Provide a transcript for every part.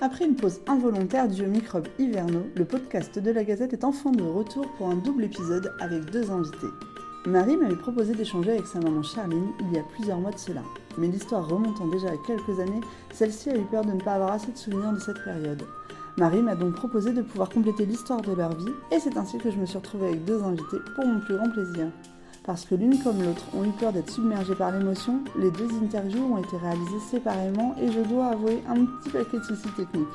Après une pause involontaire due aux microbes hivernaux, le podcast de la Gazette est enfin de retour pour un double épisode avec deux invités. Marie m'avait proposé d'échanger avec sa maman Charline il y a plusieurs mois de cela. Mais l'histoire remontant déjà à quelques années, celle-ci a eu peur de ne pas avoir assez de souvenirs de cette période. Marie m'a donc proposé de pouvoir compléter l'histoire de leur vie et c'est ainsi que je me suis retrouvée avec deux invités pour mon plus grand plaisir. Parce que l'une comme l'autre ont eu peur d'être submergées par l'émotion, les deux interviews ont été réalisées séparément et je dois avouer un petit paquet de soucis techniques.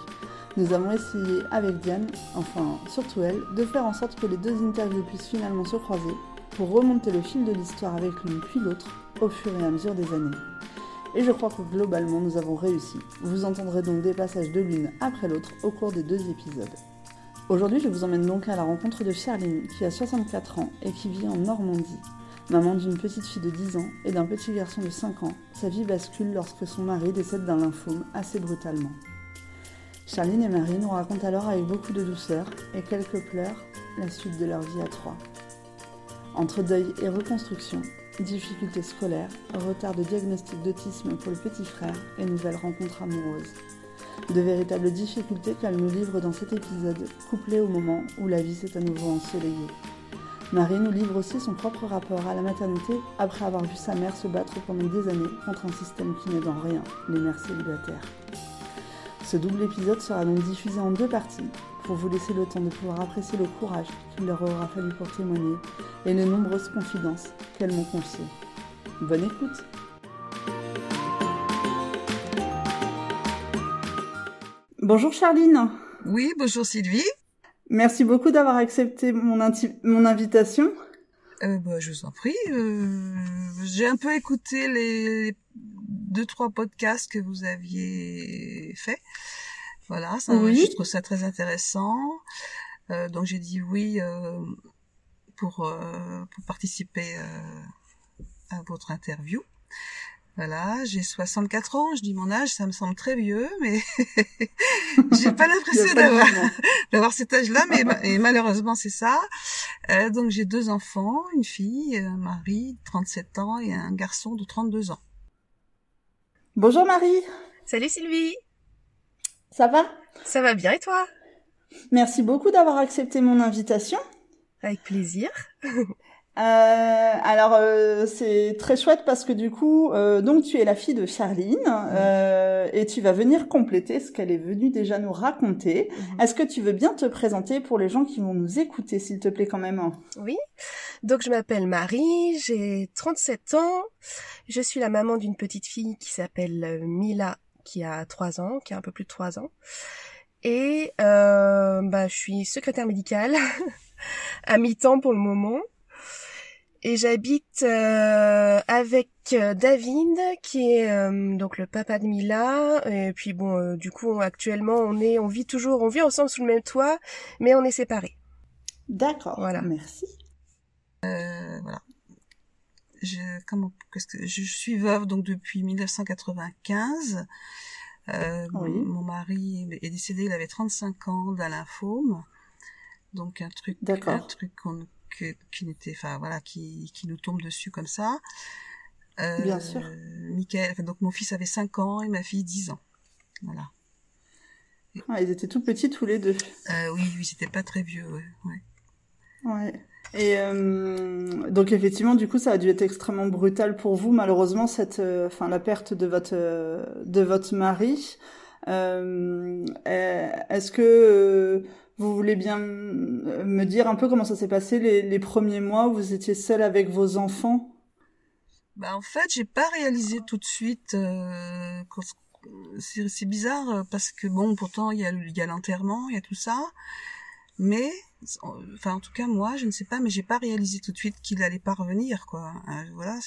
Nous avons essayé avec Diane, enfin surtout elle, de faire en sorte que les deux interviews puissent finalement se croiser pour remonter le fil de l'histoire avec l'une puis l'autre au fur et à mesure des années. Et je crois que globalement nous avons réussi. Vous entendrez donc des passages de l'une après l'autre au cours des deux épisodes. Aujourd'hui je vous emmène donc à la rencontre de Charline qui a 64 ans et qui vit en Normandie. Maman d'une petite fille de 10 ans et d'un petit garçon de 5 ans, sa vie bascule lorsque son mari décède d'un lymphome assez brutalement. Charline et Marie nous racontent alors avec beaucoup de douceur et quelques pleurs la suite de leur vie à trois. Entre deuil et reconstruction, difficultés scolaires, retard de diagnostic d'autisme pour le petit frère et nouvelle rencontre amoureuse. De véritables difficultés qu'elle nous livre dans cet épisode, couplées au moment où la vie s'est à nouveau ensoleillée. Marie nous livre aussi son propre rapport à la maternité après avoir vu sa mère se battre pendant des années contre un système qui n'aide en rien les mères célibataires. Ce double épisode sera donc diffusé en deux parties pour vous laisser le temps de pouvoir apprécier le courage qu'il leur aura fallu pour témoigner et les nombreuses confidences qu'elles m'ont confiées. Bonne écoute Bonjour Charline Oui, bonjour Sylvie Merci beaucoup d'avoir accepté mon, mon invitation. Euh, bah, je vous en prie. Euh, J'ai un peu écouté les deux trois podcasts que vous aviez fait. Voilà, ça, oui. je trouve ça très intéressant. Euh, donc j'ai dit oui euh, pour, euh, pour participer euh, à votre interview. Voilà, j'ai 64 ans, je dis mon âge, ça me semble très vieux, mais j'ai pas l'impression d'avoir, d'avoir cet âge-là, mais et malheureusement c'est ça. Euh, donc j'ai deux enfants, une fille, un mari, 37 ans, et un garçon de 32 ans. Bonjour Marie. Salut Sylvie. Ça va? Ça va bien et toi? Merci beaucoup d'avoir accepté mon invitation. Avec plaisir. Euh, alors euh, c'est très chouette parce que du coup, euh, donc tu es la fille de Charline euh, et tu vas venir compléter ce qu'elle est venue déjà nous raconter. -hmm. Est-ce que tu veux bien te présenter pour les gens qui vont nous écouter, s'il te plaît quand même? Oui. Donc je m'appelle Marie, j'ai 37 ans, je suis la maman d'une petite fille qui s'appelle Mila, qui a 3 ans, qui a un peu plus de 3 ans, et bah je suis secrétaire médicale à mi-temps pour le moment et j'habite euh, avec David qui est euh, donc le papa de Mila et puis bon euh, du coup actuellement on est on vit toujours on vit ensemble sous le même toit mais on est séparés. D'accord. Voilà. Merci. voilà. Je, comment, qu'est-ce que, je suis veuve donc depuis 1995. Euh, oui. mon, mon mari est décédé, il avait 35 ans d'un lymphome. Donc un truc, un truc qu'on que, qui n'était, enfin voilà, qui, qui nous tombe dessus comme ça. Euh, Bien sûr. Michael, donc mon fils avait 5 ans et ma fille 10 ans. Voilà. Ah, ils étaient tout petits tous les deux. Euh, oui, oui, c'était pas très vieux, ouais. Ouais. ouais. Et euh, donc effectivement, du coup, ça a dû être extrêmement brutal pour vous, malheureusement, cette, enfin, la perte de votre de votre mari. Euh, Est-ce que vous voulez bien me dire un peu comment ça s'est passé les, premiers mois où vous étiez seule avec vos enfants? Bah, En fait, j'ai pas réalisé tout de suite. Euh, c'est bizarre parce que bon, pourtant il y a, l'enterrement, il y a tout ça, mais enfin en tout cas moi, je ne sais pas, mais j'ai pas réalisé tout de suite qu'il allait pas revenir quoi. Euh, voilà,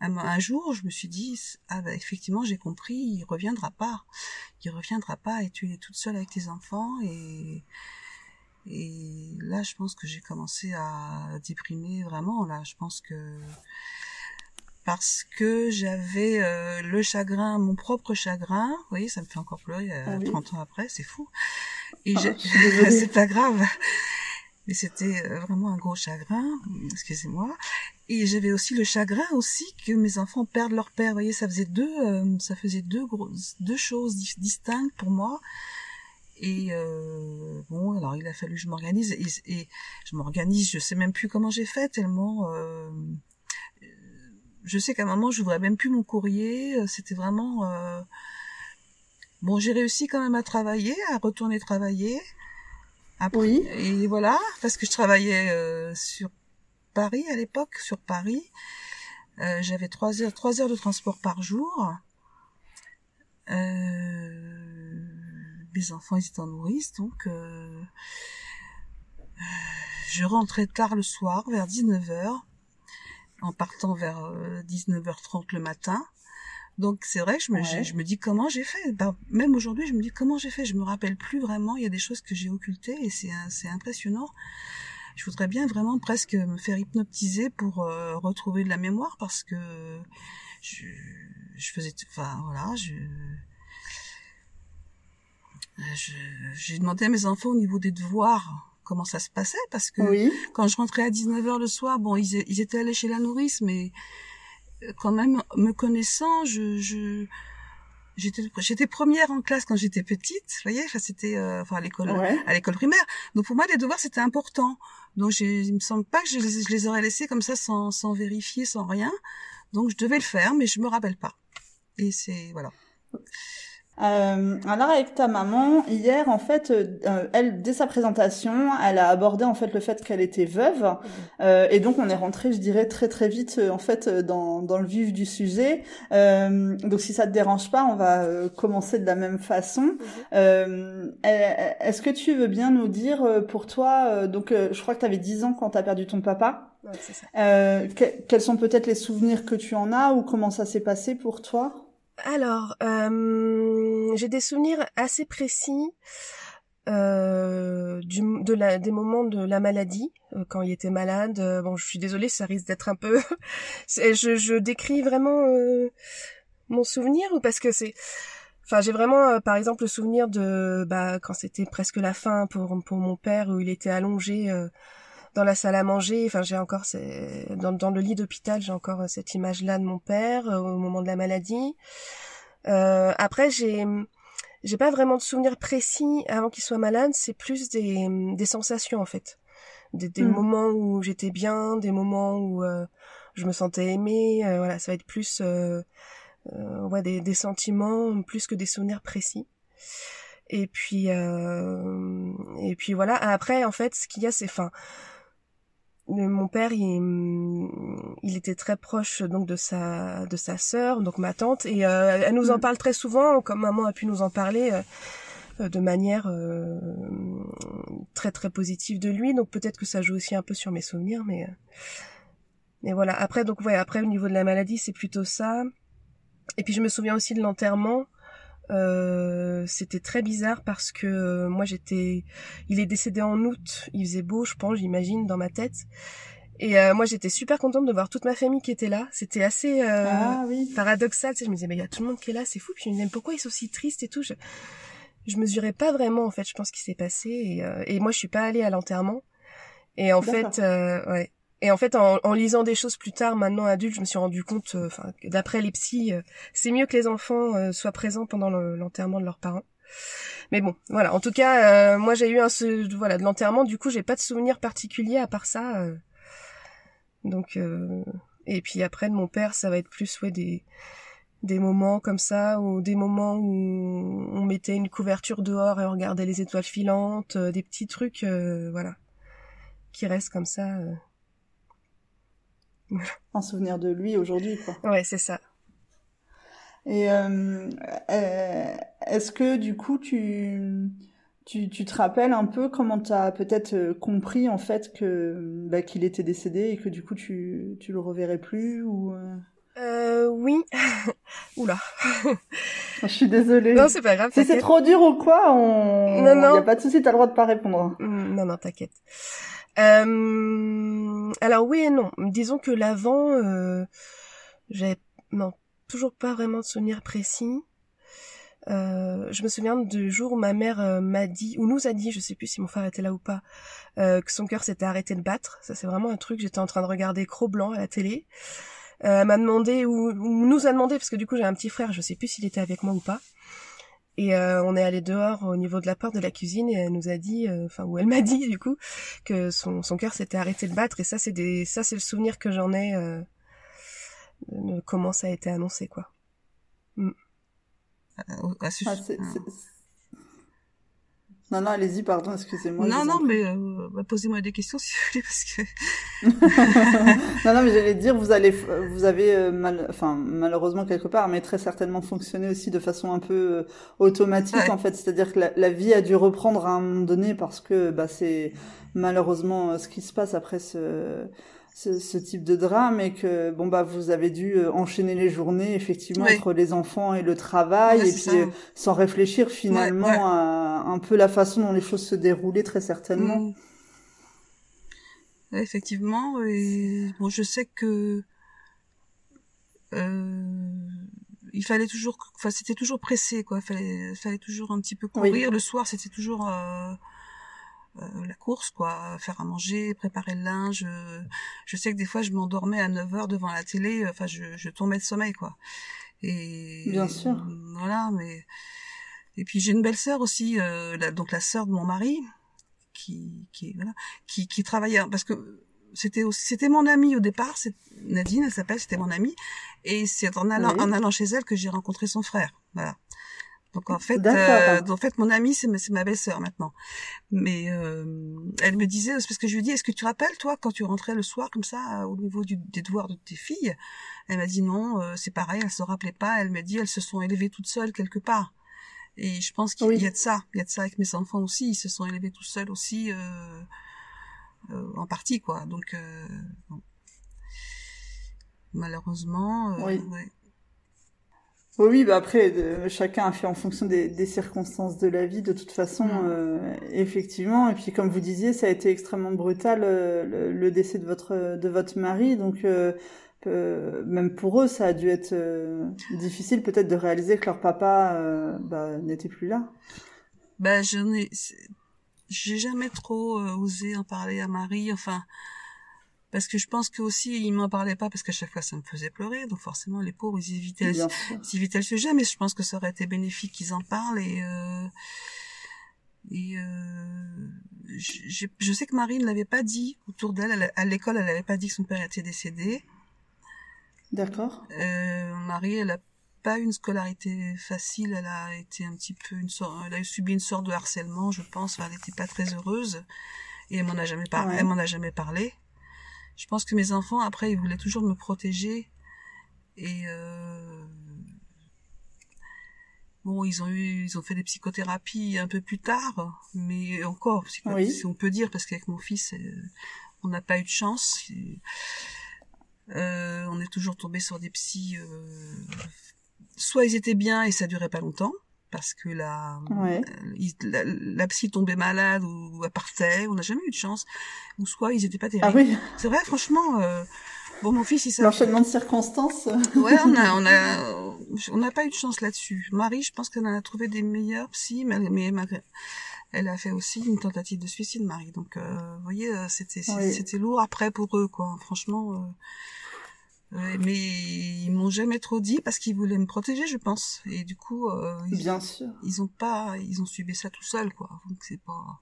un, un, jour, je me suis dit ah bah effectivement j'ai compris, il reviendra pas, il reviendra pas et tu es toute seule avec tes enfants et et là, je pense que j'ai commencé à déprimer vraiment. Là, je pense que parce que j'avais euh, le chagrin, mon propre chagrin. Vous voyez, ça me fait encore pleurer euh, ah oui. 30 ans après, c'est fou. Et ah, c'est pas grave. Mais c'était euh, vraiment un gros chagrin, excusez-moi. Et j'avais aussi le chagrin aussi que mes enfants perdent leur père. Vous voyez, ça faisait deux, euh, ça faisait deux grosses, deux choses distinctes pour moi Et euh, bon, alors il a fallu que je m'organise et, et, je m'organise. Je sais même plus comment j'ai fait tellement. Euh, je sais qu'à un moment, je j'ouvrais même plus mon courrier. C'était vraiment. Euh, bon, j'ai réussi quand même à travailler, à retourner travailler. Après, oui. Et voilà, parce que je travaillais euh, sur Paris à l'époque, sur Paris. Euh, J'avais trois heures, trois heures de transport par jour. Euh, mes enfants ils étaient en nourrice, donc euh, je rentrais tard le soir, vers 19h, en partant vers 19h30 euh, le matin. Donc c'est vrai je me, je, me dis comment j'ai fait? Ben, même aujourd'hui, je me dis comment j'ai fait? Je me rappelle plus vraiment. Il y a des choses que j'ai occultées et c'est c'est impressionnant. Je voudrais bien vraiment presque me faire hypnotiser pour euh, retrouver de la mémoire parce que je, je faisais, enfin voilà, je j'ai demandé à mes enfants au niveau des devoirs comment ça se passait parce que quand je rentrais à 19h le soir, bon, ils, ils étaient allés chez la nourrice, mais euh, quand même, me connaissant, je, je j'étais j'étais première en classe quand j'étais petite, vous voyez, c'était euh, enfin à l'école à l'école primaire. Donc pour moi les devoirs c'était important. Donc il me semble pas que je les, je les aurais laissés comme ça sans sans vérifier, sans rien. Donc je devais le faire mais je me rappelle pas. Et c'est voilà. Euh, alors avec ta maman, hier en fait, euh, elle dès sa présentation, elle a abordé en fait le fait qu'elle était veuve mhm. euh, et donc on est rentré, je dirais très très vite euh, en fait dans, dans le vif du sujet. Euh, donc si ça te dérange pas, on va commencer de la même façon. Mhm. Est-ce que tu veux bien nous dire pour toi, donc je crois que tu avais 10 ans quand tu as perdu ton papa. Ouais, ça. quels sont peut-être les souvenirs que tu en as ou comment ça s'est passé pour toi? Alors, euh, j'ai des souvenirs assez précis euh, du, de la, des moments de la maladie, euh, quand il était malade. Euh, bon, je suis désolée, ça risque d'être un peu... je, je décris vraiment euh, mon souvenir ou parce que c'est... Enfin, j'ai vraiment, par exemple, le souvenir de bah, quand c'était presque la fin pour, pour mon père, où il était allongé dans la salle à manger. Enfin, j'ai encore dans, dans le lit d'hôpital, j'ai encore euh, cette image-là de mon père euh, au moment de la maladie. Euh, après, j'ai j'ai pas vraiment de souvenirs précis avant qu'il soit malade. C'est plus des des sensations en fait, des, des hmm. moments où j'étais bien, des moments où euh, je me sentais aimée. voilà, ça va être plus ouais des, des sentiments plus que des souvenirs précis. Et puis et puis voilà. Après, en fait, ce qu'il y a, c'est fin mon père il, il était très proche donc de sa de sa sœur donc ma tante et euh, elle nous en mm. parle très souvent comme maman a pu nous en parler euh, de manière euh, très très positive de lui donc peut-être que ça joue aussi un peu sur mes souvenirs mais mais voilà. Après donc ouais après au niveau de la maladie c'est plutôt ça. Et puis je me souviens aussi de l'enterrement euh, c'était très bizarre parce que euh, moi j'étais, il est décédé en août, il faisait beau, je pense, j'imagine dans ma tête. Et euh, moi j'étais super contente de voir toute ma famille qui était là. C'était assez ah, oui. paradoxal. Tu sais, je me disais mais il y a tout le monde qui est là, c'est fou. Puis je me disais pourquoi ils sont si tristes et tout? Je, je mesurais pas vraiment en fait. Je pense qu'il s'est passé. Et, et moi je suis pas allée à l'enterrement. Et en fait, ouais. Et en fait, en, en, lisant des choses plus tard, maintenant adulte, je me suis rendu compte, euh, enfin, d'après les psys, euh, c'est mieux que les enfants euh, soient présents pendant l'enterrement de leurs parents. Mais bon, voilà. En tout cas, moi j'ai eu un voilà de l'enterrement. Du coup, j'ai pas de souvenir particulier à part ça. donc, et puis après de mon père, ça va être plus ouais des des moments comme ça ou des moments où on mettait une couverture dehors et on regardait les étoiles filantes, des petits trucs, voilà, qui restent comme ça en souvenir de lui aujourd'hui, quoi. Ouais, c'est ça. Et euh, euh, est-ce que du coup tu, tu, tu te rappelles un peu comment tu as peut-être euh, compris en fait que bah, qu'il était décédé et que du coup tu tu le reverrais plus ou euh, oui. Oula. Je suis désolée. Non, c'est pas grave. Si c'est trop dur ou quoi, on. Non, non. Y a pas de souci, t'as le droit de pas répondre. Mm, non, non, t'inquiète. Euh, alors oui et non. Disons que l'avant, euh, j'ai non toujours pas vraiment de souvenir précis. Euh, je me souviens du jour où ma mère euh, m'a dit, ou nous a dit, je sais plus si mon frère était là ou pas, que son cœur s'était arrêté de battre. Ça c'est vraiment un truc. J'étais en train de regarder Cro-Blanc à la télé. elle m'a demandé, ou, ou, nous a demandé, parce que du coup j'ai un petit frère, je sais plus s'il était avec moi ou pas. Et euh, on est allé dehors au niveau de la porte de la cuisine et elle nous a dit, euh, enfin ou elle m'a dit du coup que son son cœur s'était arrêté de battre et ça c'est des ça c'est le souvenir que j'en ai euh, de comment ça a été annoncé quoi. Ce- Ah, c'est- Ah. c'est- Non, non, allez-y, pardon, excusez-moi. Non, non, mais euh, bah, posez-moi des questions si vous voulez, parce que non, non, mais j'allais dire, vous allez, vous avez euh, mal, enfin, malheureusement quelque part, mais très certainement fonctionné aussi de façon un peu euh, automatique Ouais. en fait. C'est-à-dire que la, la vie a dû reprendre à un moment donné parce que bah, c'est malheureusement ce qui se passe après ce, ce, ce type de drame et que bon bah vous avez dû euh, enchaîner les journées effectivement Oui. entre les enfants et le travail et puis ça. euh, sans réfléchir finalement ouais. à un peu la façon dont les choses se déroulaient très certainement. Mm. Effectivement, et bon, je sais que euh, il fallait toujours, enfin, c'était toujours pressé, quoi. Fallait, fallait toujours un petit peu Oui. courir. Le soir, c'était toujours euh, euh, la course, quoi. Faire à manger, préparer le linge. euh, Je sais que des fois, je m'endormais à 9 heures devant la télé. Enfin, je, je tombais de sommeil, quoi. Et Bien sûr. Voilà, mais et puis j'ai une belle sœur aussi, euh, la- donc la sœur de mon mari, qui qui voilà, qui, qui travaillait parce que c'était aussi c'était mon amie au départ, c'est Nadine, elle s'appelle, c'était mon amie, et c'est en allant Oui. en allant chez elle que j'ai rencontré son frère, voilà. Donc en fait, euh, en fait mon amie c'est ma, ma belle-sœur maintenant. Mais euh, elle me disait c'est parce que je lui dis est-ce que tu te rappelles toi quand tu rentrais le soir comme ça euh, au niveau du, des devoirs de tes filles? Elle m'a dit non, euh, c'est pareil, elle se rappelait pas. Elle me dit elles se sont élevées toutes seules quelque part. Et je pense qu'il Oui. y a de ça, il y a de ça avec mes enfants aussi, ils se sont élevés tout seuls aussi euh, euh, en partie quoi. Donc euh, bon. malheureusement, euh, Oui. ouais. Oui, oui, bah après, de- chacun a fait en fonction des, des circonstances de la vie, de toute façon, Mm. euh, effectivement. Et puis, comme vous disiez, ça a été extrêmement brutal, euh, le, le décès de votre, de votre mari. Donc, euh, même pour eux, ça a dû être difficile peut-être de réaliser que leur papa bah, n'était plus là. Ben, je n'ai, c'est- j'ai jamais trop osé en parler à Marie, enfin, parce que je pense que aussi il m'en parlait pas parce qu'à chaque fois ça me faisait pleurer, donc forcément les pauvres ils évitaient, sûr. ils évitaient le sujet, mais je pense que ça aurait été bénéfique qu'ils en parlent et euh, et euh, je, je sais que Marie ne l'avait pas dit autour d'elle, elle- à l'école elle n'avait pas dit que son père était décédé. D'accord. Euh, Marie, elle a pas eu une scolarité facile, elle a été un petit peu une sorte, elle a subi une sorte de harcèlement, je pense, Enfin, elle n'était pas très heureuse et elle m'en a jamais parlé, Ouais. elle m'en a jamais parlé. Je pense que mes enfants, après, ils voulaient toujours me protéger et euh... bon, ils ont eu, ils ont fait des psychothérapies un peu plus tard, mais encore, Oui. si on peut dire, parce qu'avec mon fils, euh, on n'a pas eu de chance. Euh, on est toujours tombé sur des psys. euh, soit ils étaient bien et ça durait pas longtemps parce que la, Ouais. euh, la, la psy tombait malade ou, ou elle partait. On n'a jamais eu de chance. Ou soit ils étaient pas terribles. Ah oui, C'est vrai, franchement. euh, bon, mon fils, il s'est. l'enchaînement de circonstances. Ouais, on a, on a, on n'a pas eu de chance là-dessus. Marie, je pense qu'elle en a trouvé des meilleurs psy, mais, mais malgré- elle a fait aussi une tentative de suicide, Marie. Donc, euh, vous voyez, euh, c'était, Oui. c'était lourd après pour eux, quoi. Franchement. euh, mais ils m'ont jamais trop dit parce qu'ils voulaient me protéger, je pense. Et du coup, euh, ils, Bien sûr. ils ont pas, ils ont subi ça tout seuls, quoi. Donc c'est pas.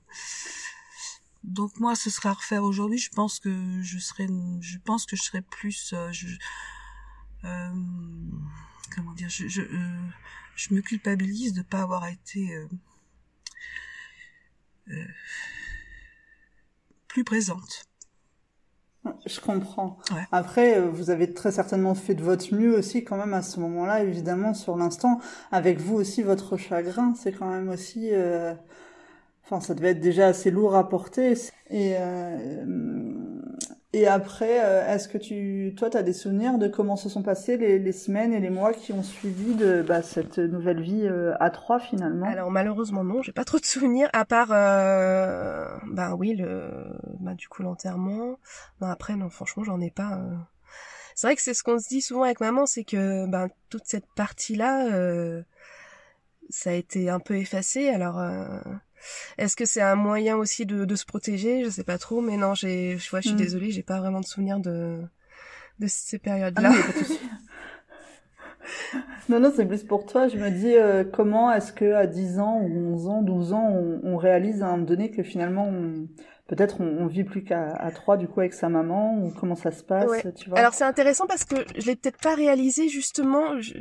Donc moi, ce serait à refaire aujourd'hui. Je pense que je serais, je pense que je serais plus, euh, je, euh, comment dire, je, je, euh, je me culpabilise de pas avoir été euh, euh, plus présente. Je comprends. Ouais. Après, euh, vous avez très certainement fait de votre mieux aussi quand même à ce moment-là, évidemment, sur l'instant. Avec vous aussi, votre chagrin, c'est quand même aussi... euh, Enfin, ça devait être déjà assez lourd à porter. Et, euh, et après, euh, est-ce que tu... Toi, tu as des souvenirs de comment se sont passées les, les semaines et les mois qui ont suivi de bah, cette nouvelle vie euh, à trois, finalement? Alors malheureusement non, j'ai pas trop de souvenirs à part euh, ben oui le ben du coup l'enterrement. Après non franchement j'en ai pas. euh. C'est vrai que c'est ce qu'on se dit souvent avec maman, c'est que ben toute cette partie là ça a été un peu effacé. Alors euh, est-ce que c'est un moyen aussi de, de se protéger? Je sais pas trop, mais non j'ai je vois je suis Mm. désolée j'ai pas vraiment de souvenirs de de ces Ah là. non, non, c'est plus pour toi. Je me dis, euh, comment est-ce que à 10 ans, ou 11 ans, 12 ans, on, on réalise à un moment donné que finalement, on, peut-être on, on, vit plus qu'à 3 du coup avec sa maman, ou comment ça se passe, ouais. tu vois? Alors c'est intéressant parce que je l'ai peut-être pas réalisé justement. Je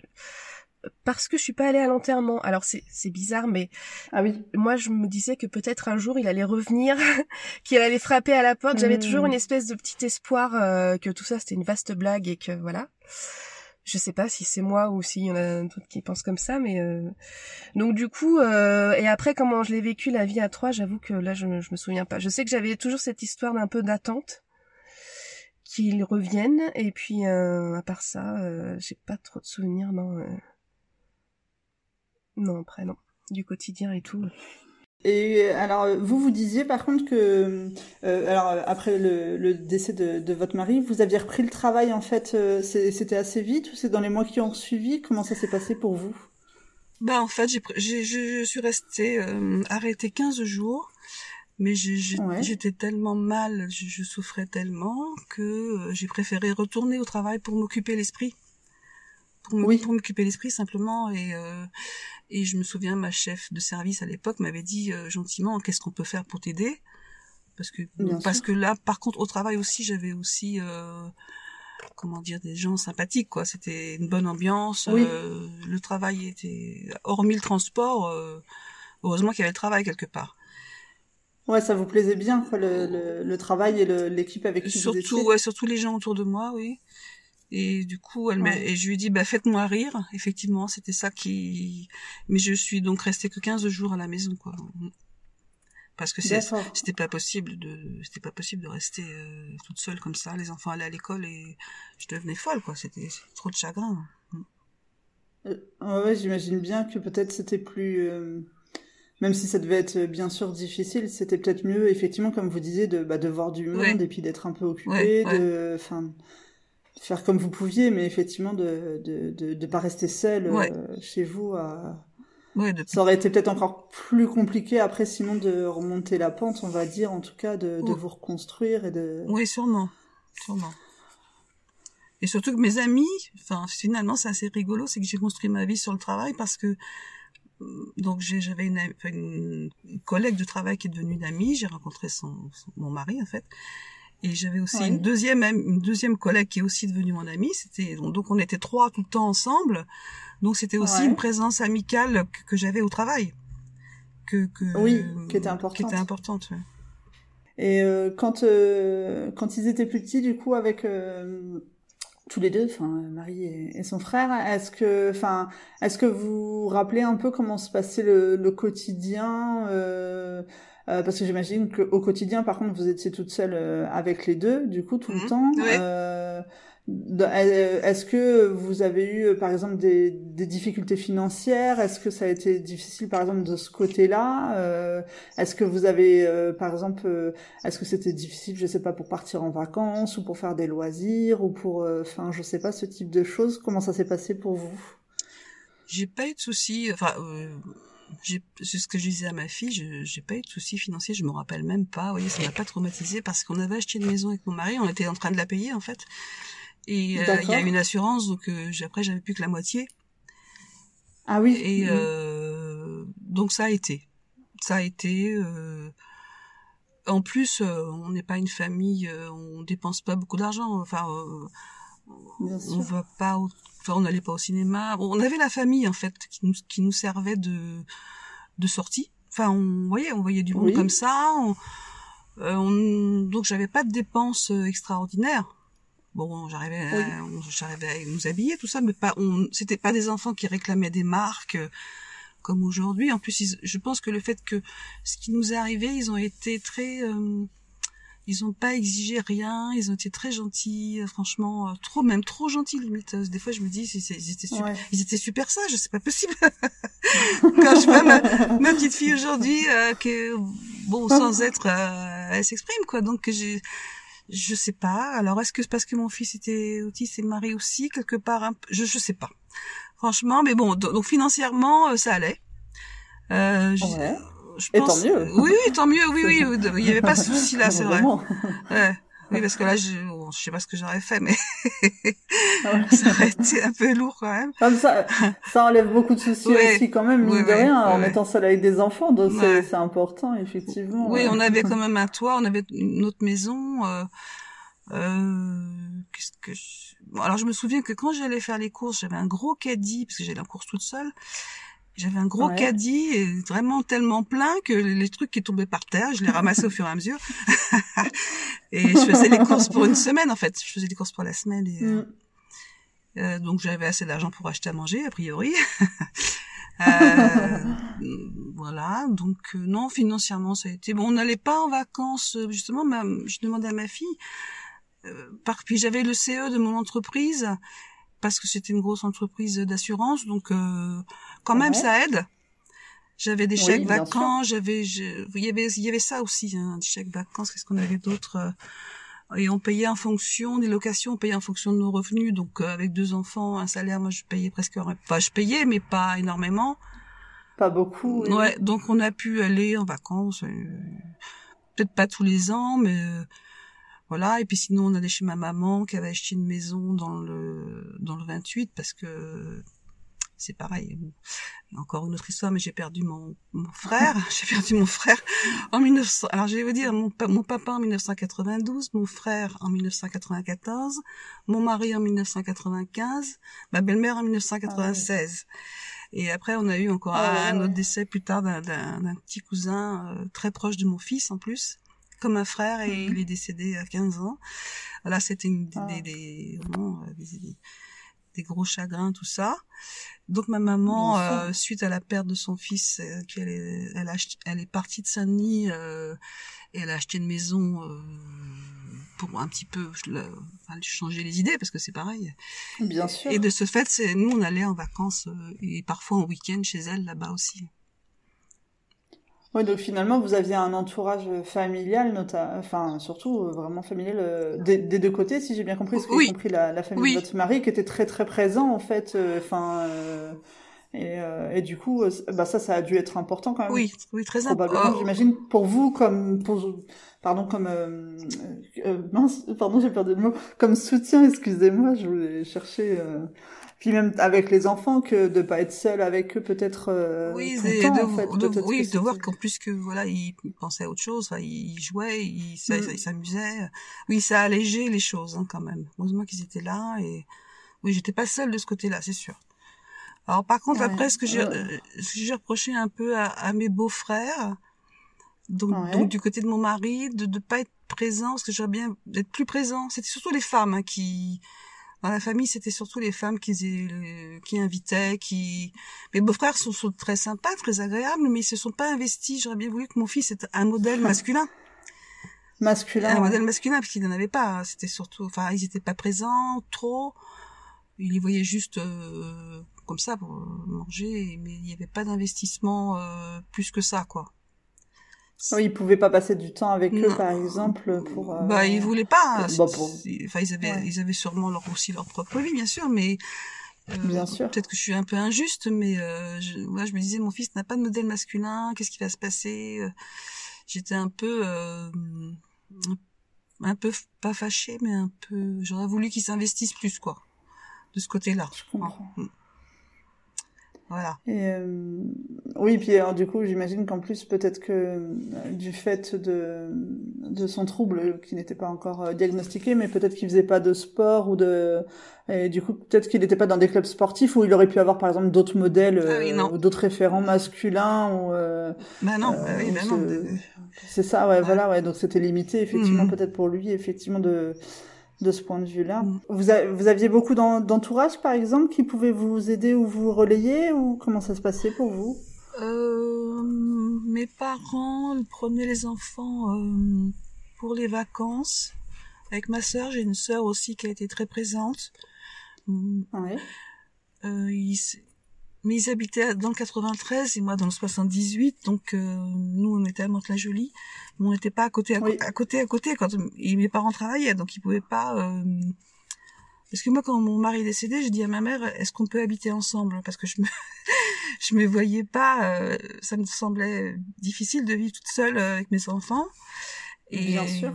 parce que je suis pas allée à l'enterrement. Alors c'est bizarre, mais ah oui. Moi je me disais que peut-être un jour il allait revenir, qu'il allait frapper à la porte. J'avais Mmh. toujours une espèce de petit espoir euh, que tout ça c'était une vaste blague et que voilà. Je sais pas si c'est moi ou s'il y en a d'autres qui pensent comme ça, mais euh... donc du coup euh... et après comment je l'ai vécu la vie à trois, j'avoue que là je, je me souviens pas. Je sais que j'avais toujours cette histoire d'un peu d'attente qu'ils reviennent et puis euh, à part ça, euh, j'ai pas trop de souvenirs non. Euh. Non, après non. Du quotidien et tout. Et alors, vous vous disiez par contre que, euh, alors après le, le décès de, de, votre mari, vous aviez repris le travail en fait. Euh, C'était assez vite ou c'est dans les mois qui ont suivi? Comment ça s'est passé pour vous? Bah en fait, j'ai, je suis restée euh, arrêtée 15 jours, mais j'étais ouais. tellement mal, je, je, souffrais tellement que euh, j'ai préféré retourner au travail pour m'occuper l'esprit pour m'occuper oui. l'esprit simplement et euh, et je me souviens ma chef de service à l'époque m'avait dit euh, gentiment qu'est-ce qu'on peut faire pour t'aider? Parce que Bien parce sûr. que là par contre au travail aussi j'avais aussi euh, comment dire des gens sympathiques quoi c'était une bonne ambiance oui. euh, le travail était hormis le transport euh, heureusement qu'il y avait le travail quelque part ouais ça vous plaisait bien quoi le, le, le travail et l'équipe avec qui surtout vous étiez ouais surtout les gens autour de moi oui et du coup, elle ouais. et je lui ai dit, bah, faites-moi rire. Effectivement, c'était ça qui, mais je suis donc restée que 15 jours à la maison, quoi. Parce que c'était pas possible de, c'était pas possible de rester euh, toute seule comme ça. Les enfants allaient à l'école et je devenais folle, quoi. C'était trop de chagrin. Euh, ouais, j'imagine bien que peut-être c'était plus, euh, même si ça devait être bien sûr difficile, c'était peut-être mieux, effectivement, comme vous disiez, de, bah, de voir du monde ouais. et puis d'être un peu occupé, ouais, de, enfin, faire comme vous pouviez, mais effectivement de de de, de pas rester seul ouais. euh, chez vous. À... Ouais, de... Ça aurait été peut-être encore plus compliqué après, sinon de remonter la pente, on va dire, en tout cas, de, de vous reconstruire et de. Oui, sûrement, sûrement. Et surtout que mes amis, enfin finalement c'est assez rigolo, c'est que j'ai construit ma vie sur le travail parce que donc j'avais une, une, collègue de travail qui est devenue une amie, j'ai rencontré son, son, mon mari en fait, et j'avais aussi Ouais. une deuxième une deuxième collègue qui est aussi devenue mon amie. C'était donc on était trois tout le temps ensemble. Donc c'était aussi Ouais. une présence amicale que, que j'avais au travail. Que, que Oui, qui était importante. Qui était importante. ouais. Et euh, quand euh, quand ils étaient plus petits, du coup, avec euh, tous les deux, enfin Marie et, et son frère, est-ce que, enfin, est-ce que vous vous rappelez un peu comment se passait le, le quotidien euh, euh, Parce que j'imagine qu'au quotidien, par contre, vous étiez toute seule euh, avec les deux, du coup, tout Mhm, le temps. ouais. Euh, de- Est-ce que vous avez eu, euh, par exemple, des, des difficultés financières? Est-ce que ça a été difficile, par exemple, de ce côté-là? Euh, Est-ce que vous avez, euh, par exemple, euh, est-ce que c'était difficile, je sais pas, pour partir en vacances ou pour faire des loisirs ou pour, euh, enfin, je sais pas, ce type de choses? Comment ça s'est passé pour vous? J'ai pas eu de soucis. Enfin, euh, c'est ce que je disais à ma fille. Je j'ai pas eu de soucis financiers. Je me rappelle même pas. Vous voyez, ça m'a pas traumatisé parce qu'on avait acheté une maison avec mon mari. On était en train de la payer en fait. Et euh, il y a une assurance, donc euh, après j'avais plus que la moitié. Ah oui. Et mhm. euh, donc ça a été. Ça a été. euh, En plus, on n'est pas une famille, on dépense pas beaucoup d'argent. Enfin, on va pas. Enfin, on n'allait pas au cinéma. Bon, on avait la famille en fait qui nous qui nous servait de de sortie. Enfin, on voyait, on voyait du monde Oui. comme ça. On... euh, on- Donc j'avais pas de dépenses euh, extraordinaires. Bon, j'arrivais. Oui. j'arrivais à nous habiller, tout ça, mais pas, on, c'était pas des enfants qui réclamaient des marques euh, comme aujourd'hui. En plus, ils- je pense que le fait que ce qui nous est arrivé, ils ont été très, euh, ils ont pas exigé rien, ils ont été très gentils, euh, franchement, euh, trop, même trop gentils limite. Euh, Des fois, je me dis, ils étaient super, Ouais. ils étaient super sages, c'est pas possible. Quand je vois ma, ma petite fille aujourd'hui, euh, que bon, sans être, euh, elle s'exprime quoi. Donc j'ai, je sais pas. Alors est-ce que c'est parce que mon fils était autiste et Marie aussi quelque part un peu, je je sais pas. Franchement, mais bon, do- donc financièrement ça allait. Euh, Ouais. Je Et tant mieux. Oui, oui, tant mieux. Oui, oui. Il y avait pas ce souci là, c'est vrai. Ouais. Oui, parce que là, je, bon, je sais pas ce que j'aurais fait, mais ça aurait été un peu lourd quand même. ça, ça enlève beaucoup de soucis aussi quand même, mine de rien, en étant seul avec des enfants, donc c'est important, effectivement. Oui, on avait quand même un toit, on avait une autre maison. Euh, euh, qu'est-ce que bon, alors je me souviens que quand j'allais faire les courses, j'avais un gros caddie parce que j'allais en course toute seule. J'avais un gros caddie, vraiment tellement plein que les trucs qui tombaient par terre, je les ramassais au fur et à mesure. et je faisais les courses pour une semaine en fait. Je faisais les courses pour la semaine et euh, mm. euh, donc j'avais assez d'argent pour acheter à manger a priori. euh, voilà, donc euh, non financièrement ça a été bon. On n'allait pas en vacances justement. Ma, je demandais à ma fille. par puis j'avais le CE de mon entreprise parce que c'était une grosse entreprise d'assurance, donc euh, quand même ça aide. J'avais des chèques vacances, j'avais, il y avait, il y avait ça aussi, hein, des chèques vacances. Qu'est-ce qu'on avait d'autre euh, Et on payait en fonction des locations, on payait en fonction de nos revenus. Donc euh, avec deux enfants, un salaire, moi je payais presque, enfin je payais, mais pas énormément. Pas beaucoup. Ouais, donc on a pu aller en vacances, peut-être pas tous les ans, mais voilà, et puis sinon on allait chez ma maman qui avait acheté une maison dans le dans le 28 parce que c'est pareil. Encore une autre histoire, mais j'ai perdu mon, mon frère. j'ai perdu mon frère en 1900. Alors je vais vous dire, mon, mon papa en 1992, mon frère en 1994, mon mari en 1995, ma belle-mère en 1996. Ah et après, on a eu encore ah un, autre décès plus tard d'un petit cousin euh, très proche de mon fils en plus comme un frère et il mhm. est décédé à 15 ans. Là, c'était ah. des, des, des, des, gros chagrins, tout ça. Donc ma maman, euh, suite à la perte de son fils, euh, qu'elle est, elle, a, elle est partie de Saint-Denis euh, et elle a acheté une maison euh, pour un petit peu changer les idées parce que c'est pareil. Bien sûr. Et de ce fait, c'est nous on allait en vacances et parfois en week-end chez elle là-bas aussi. Oui, donc finalement, vous aviez un entourage familial, notamment, enfin, surtout euh, vraiment familial euh, des, deux côtés, si j'ai bien compris, ce que oui. compris la, la famille de votre mari, qui était très très présent en fait, euh, enfin. et, et, du coup, bah ça, ça a dû être important quand même. Oui, oui, très important. J'imagine pour vous, comme pour, pardon, comme mince, pardon, j'ai perdu le mot, comme soutien. Excusez-moi, je voulais chercher puis même avec les enfants que de pas être seul avec eux peut-être euh, oui de, en fait, de, oui de voir qu'en plus que voilà ils pensaient à autre chose enfin, ils jouaient ils mm. s'amusaient. Oui ça a allégé les choses hein, quand même. Heureusement qu'ils étaient là et oui j'étais pas seule de ce côté-là c'est sûr. Alors par contre après ce que j'ai euh, j'ai reproché un peu à, à mes beaux-frères donc, donc du côté de mon mari de ne pas être présent parce que j'aurais bien d'être plus présent. C'était surtout les femmes hein, qui dans la famille, c'était surtout les femmes qui, qui invitaient, qui. Mes beaux-frères sont, sont, très sympas, très agréables, mais ils se sont pas investis. J'aurais bien voulu que mon fils ait un modèle masculin. masculin. Un modèle masculin, parce qu'il n'en avait pas. C'était surtout, enfin, ils étaient pas présents trop. Ils les voyaient juste euh, comme ça pour manger, mais il n'y avait pas d'investissement euh, plus que ça, quoi. Oui, ils pouvaient pas passer du temps avec eux, par exemple, pour. Euh... Bah, ils voulaient pas. Bah, pour... Enfin, ils avaient, ils avaient sûrement leur, aussi leur propre vie, bien sûr, mais. Euh, bien sûr. Peut-être que je suis un peu injuste, mais euh, je, je me disais, mon fils n'a pas de modèle masculin. Qu'est-ce qui va se passer euh, J'étais un peu, euh, un peu pas fâchée, mais un peu. J'aurais voulu qu'ils s'investissent plus, quoi, de ce côté-là. Je comprends. Mm. Voilà. Et euh, oui, puis alors, du coup, j'imagine qu'en plus, peut-être que euh, du fait de, de son trouble qui n'était pas encore euh, diagnostiqué, mais peut-être qu'il faisait pas de sport ou de et du coup peut-être qu'il n'était pas dans des clubs sportifs où il aurait pu avoir par exemple d'autres modèles ah ou d'autres référents masculins ou bah non, bah oui, bah non. C'est ça, ouais, voilà, ouais. Donc c'était limité effectivement mhm. peut-être pour lui effectivement de de ce point de vue-là. Mm. Vous, vous aviez beaucoup d'entourage, par exemple, qui pouvait vous aider ou vous relayer, ou comment ça se passait pour vous? Euh, Mes parents prenaient les enfants euh, pour les vacances. Avec ma sœur, j'ai une sœur aussi qui a été très présente. Ouais. Euh, ils, mais ils habitaient dans le 93 et moi dans le 78 donc euh, nous on était à Mantes-la-Jolie mais on n'était pas à côté à, côté à côté quand et mes parents travaillaient donc ils pouvaient pas euh... parce que moi quand mon mari est décédé j'ai dit à ma mère est-ce qu'on peut habiter ensemble? Parce que je me je me voyais pas euh, ça me semblait difficile de vivre toute seule euh, avec mes enfants Et, Bien sûr.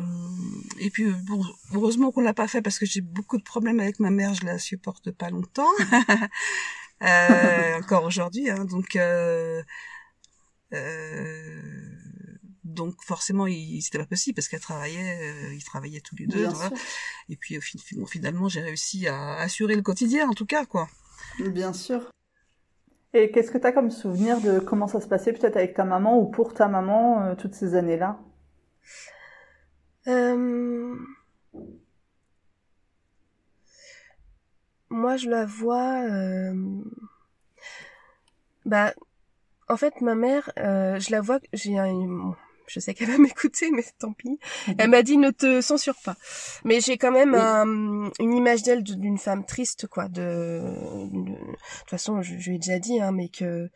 Et puis bon, heureusement qu'on l'a pas fait parce que j'ai beaucoup de problèmes avec ma mère, je la supporte pas longtemps. euh, encore aujourd'hui, hein, donc euh, euh, donc forcément, c'était pas possible parce qu'elle travaillait, euh, ils travaillaient tous les deux. Voilà. Et puis au fin- bon, finalement, j'ai réussi à assurer le quotidien, en tout cas, quoi. Bien sûr. Et qu'est-ce que tu as comme souvenir de comment ça se passait peut-être avec ta maman ou pour ta maman euh, toutes ces années-là Euh, Moi, je la vois. euh, Bah, en fait, ma mère, euh, je la vois. J'ai un. bon, Je sais qu'elle va m'écouter, mais tant pis. Elle m'a dit ne te censure pas. Mais j'ai quand même Oui. un- une image d'elle de- d'une femme triste, quoi. De, de, de toute façon, je, je lui ai déjà dit, hein, mais que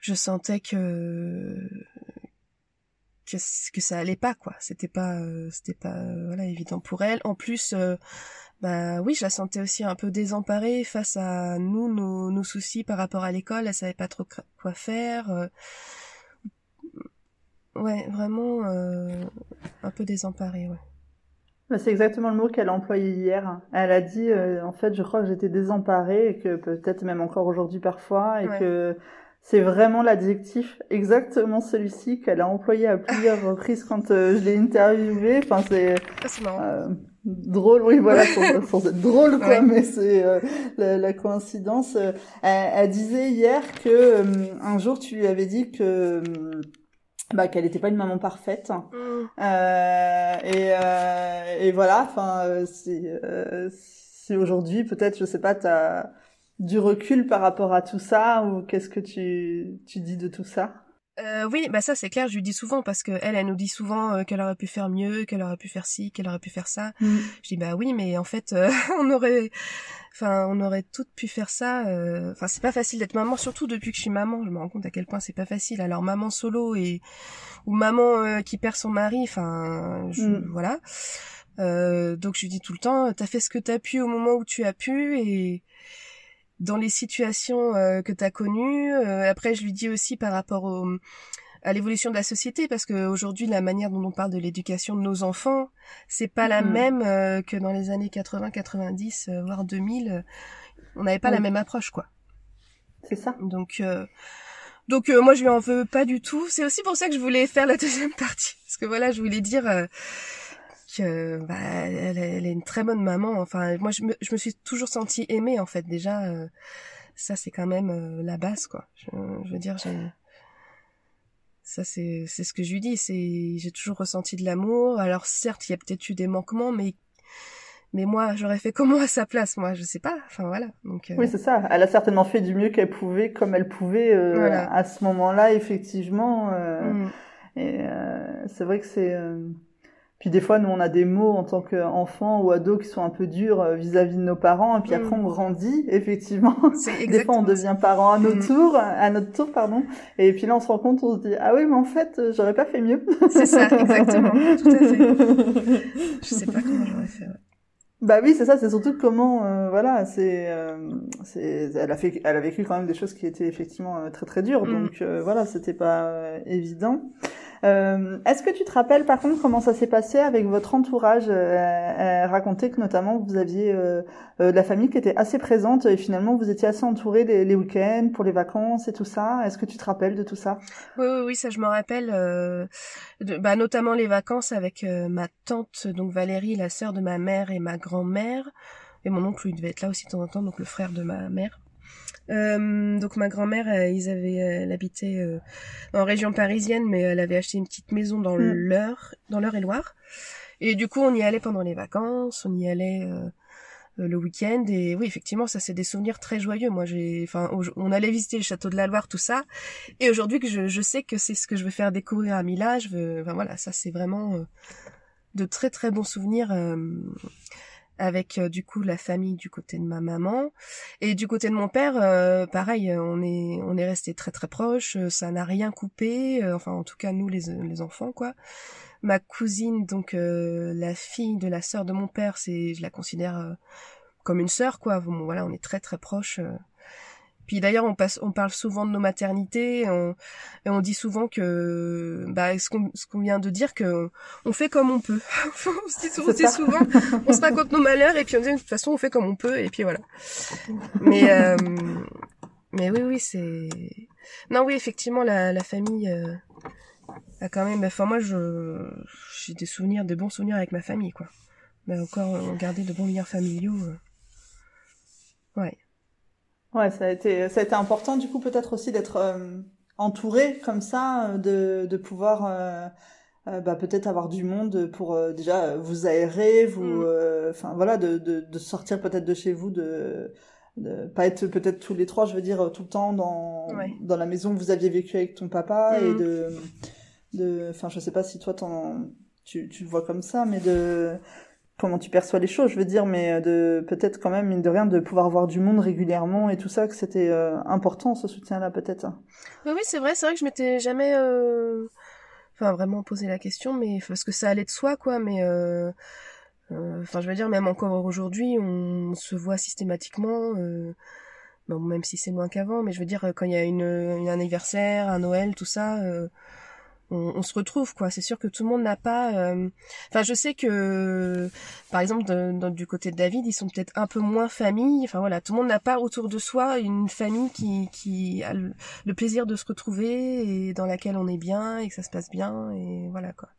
je sentais que que, ça allait pas quoi c'était pas euh, c'était pas voilà évident pour elle en plus bah oui je la sentais aussi un peu désemparée face à nous nos, nos soucis par rapport à l'école elle savait pas trop quoi faire euh. ouais vraiment euh, un peu désemparée ouais Bah, C'est exactement le mot qu'elle a employé hier. Elle a dit, euh, en fait, je crois que j'étais désemparée et que peut-être même encore aujourd'hui parfois, et Ouais. que c'est vraiment l'adjectif, exactement celui-ci qu'elle a employé à plusieurs reprises quand euh, je l'ai interviewée. Enfin, c'est euh, drôle, oui, voilà, sans, sans être drôle, quoi, Ouais. mais c'est euh, la, la coïncidence. Elle, elle disait hier que un jour tu lui avais dit que bah, qu'elle n'était pas une maman parfaite. Euh, et, euh, et voilà, enfin, euh, si, si aujourd'hui, peut-être, je sais pas, t'as du recul par rapport à tout ça, ou qu'est-ce que tu, tu dis de tout ça? Euh, oui, bah ça c'est clair, je lui dis souvent parce que elle, elle nous dit souvent euh, qu'elle aurait pu faire mieux, qu'elle aurait pu faire ci, qu'elle aurait pu faire ça. Je dis bah oui, mais en fait euh, on aurait, enfin on aurait toutes pu faire ça. euh, Enfin c'est pas facile d'être maman, surtout depuis que je suis maman. Je me rends compte à quel point c'est pas facile. Alors maman solo et ou maman qui perd son mari, enfin je- Mm. voilà. Euh, donc je lui dis tout le temps, t'as fait ce que t'as pu au moment où tu as pu et dans les situations euh, que t'as connues. Euh, après je lui dis aussi par rapport au à l'évolution de la société parce qu'aujourd'hui la manière dont on parle de l'éducation de nos enfants c'est pas la Mhm. même euh, que dans les années 80 90 euh, voire 2000 euh, on n'avait pas Oui. la même approche quoi C'est ça donc euh, donc euh, moi je lui en veux pas du tout c'est aussi pour ça que je voulais faire la deuxième partie parce que voilà je voulais dire euh, bah, elle, elle est une très bonne maman enfin moi je me, je me suis toujours sentie aimée en fait déjà euh, ça c'est quand même euh, la base quoi je, je veux dire ça c'est c'est ce que je lui dis c'est j'ai toujours ressenti de l'amour alors certes il y a peut-être eu des manquements mais mais moi j'aurais fait comment à sa place moi je sais pas enfin voilà donc euh, Oui, c'est ça. Elle a certainement fait du mieux qu'elle pouvait, comme elle pouvait Voilà. à ce moment-là, effectivement. mm, Et c'est vrai que c'est. Puis des fois, nous, on a des mots en tant qu'enfants ou ados qui sont un peu durs euh, vis-à-vis de nos parents, et puis après, Mm. on grandit, effectivement. Des fois, on devient parent à notre Mm. tour, à notre tour, pardon. Et puis là, on se rend compte, on se dit, ah oui, mais en fait, euh, j'aurais pas fait mieux. C'est ça, exactement, tout à fait. Je sais pas comment j'aurais fait. ouais. Bah oui, c'est ça, c'est surtout comment, euh, voilà, c'est, euh, c'est, elle a fait, elle a vécu quand même des choses qui étaient effectivement euh, très très dures, Mm. donc euh, voilà, c'était pas évident. Euh, est-ce que tu te rappelles par contre comment ça s'est passé avec votre entourage euh, Elle racontait que notamment vous aviez euh, euh, de la famille qui était assez présente et finalement vous étiez assez entourés les, week-ends pour les vacances et tout ça? Est-ce que tu te rappelles de tout ça? Oui, oui, oui, ça je me rappelle. euh, bah, notamment les vacances avec euh, ma tante, donc Valérie, la sœur de ma mère et ma grand-mère. Et mon oncle, il devait être là aussi de temps en temps, donc le frère de ma mère. Euh, donc ma grand-mère, euh, ils avaient, euh, elle habitait euh, en région parisienne, mais elle avait acheté une petite maison dans Mm. l'Eure, dans l'Eure-et-Loire. Et du coup, on y allait pendant les vacances, on y allait le week-end. Et oui, effectivement, ça c'est des souvenirs très joyeux. Moi, j'ai, enfin, on allait visiter le château de la Loire, tout ça. Et aujourd'hui, que je, je sais que c'est ce que je veux faire découvrir à Mila. Je veux, enfin voilà, ça c'est vraiment de très très bons souvenirs. Avec euh, du coup la famille du côté de ma maman. Et du côté de mon père euh, pareil euh, on est on est resté très très proches. Euh, ça n'a rien coupé. Enfin en tout cas nous les les enfants quoi. Ma cousine donc la fille de la sœur de mon père c'est je la considère comme une sœur quoi. Bon voilà on est très très proches. Puis d'ailleurs, on passe, on parle souvent de nos maternités, et on, et on dit souvent que, bah, ce qu'on, vient de dire, que on fait comme on peut. on se dit souvent, souvent, on se raconte nos malheurs, et puis on dit de toute façon, on fait comme on peut, et puis voilà. Mais, euh, mais oui, oui, c'est, non, oui, effectivement, la, la famille. Euh, a quand même, enfin moi je j'ai des souvenirs, des bons souvenirs avec ma famille quoi. Mais encore garder de bons liens familiaux. Euh. Ouais. Ouais, ça a été, ça a été important du coup peut-être aussi d'être euh, entouré comme ça, euh, de, de pouvoir euh, bah, peut-être avoir du monde pour déjà vous aérer, vous, mm. enfin voilà, de, de, de sortir peut-être de chez vous, de, de pas être peut-être tous les trois, je veux dire tout le temps dans dans la maison que vous aviez vécu avec ton papa et mm. de de, enfin je sais pas si toi tu, tu le vois comme ça, mais de comment tu perçois les choses, je veux dire, mais euh, de peut-être quand même, mine de rien, de pouvoir voir du monde régulièrement et tout ça, que c'était euh, important ce soutien-là, peut-être. Oui, oui, c'est vrai, c'est vrai que je m'étais jamais, euh... vraiment posé la question, mais parce que ça allait de soi, quoi, mais, enfin, je veux dire, même encore aujourd'hui, on se voit systématiquement, même si c'est moins qu'avant, mais je veux dire, quand il y a une, un anniversaire, un Noël, tout ça, on, se retrouve quoi. C'est sûr que tout le monde n'a pas. Euh, enfin, je sais que par exemple du côté de David, ils sont peut-être un peu moins famille. Enfin voilà, tout le monde n'a pas autour de soi une famille qui qui a le, plaisir de se retrouver et dans laquelle on est bien et que ça se passe bien et voilà quoi.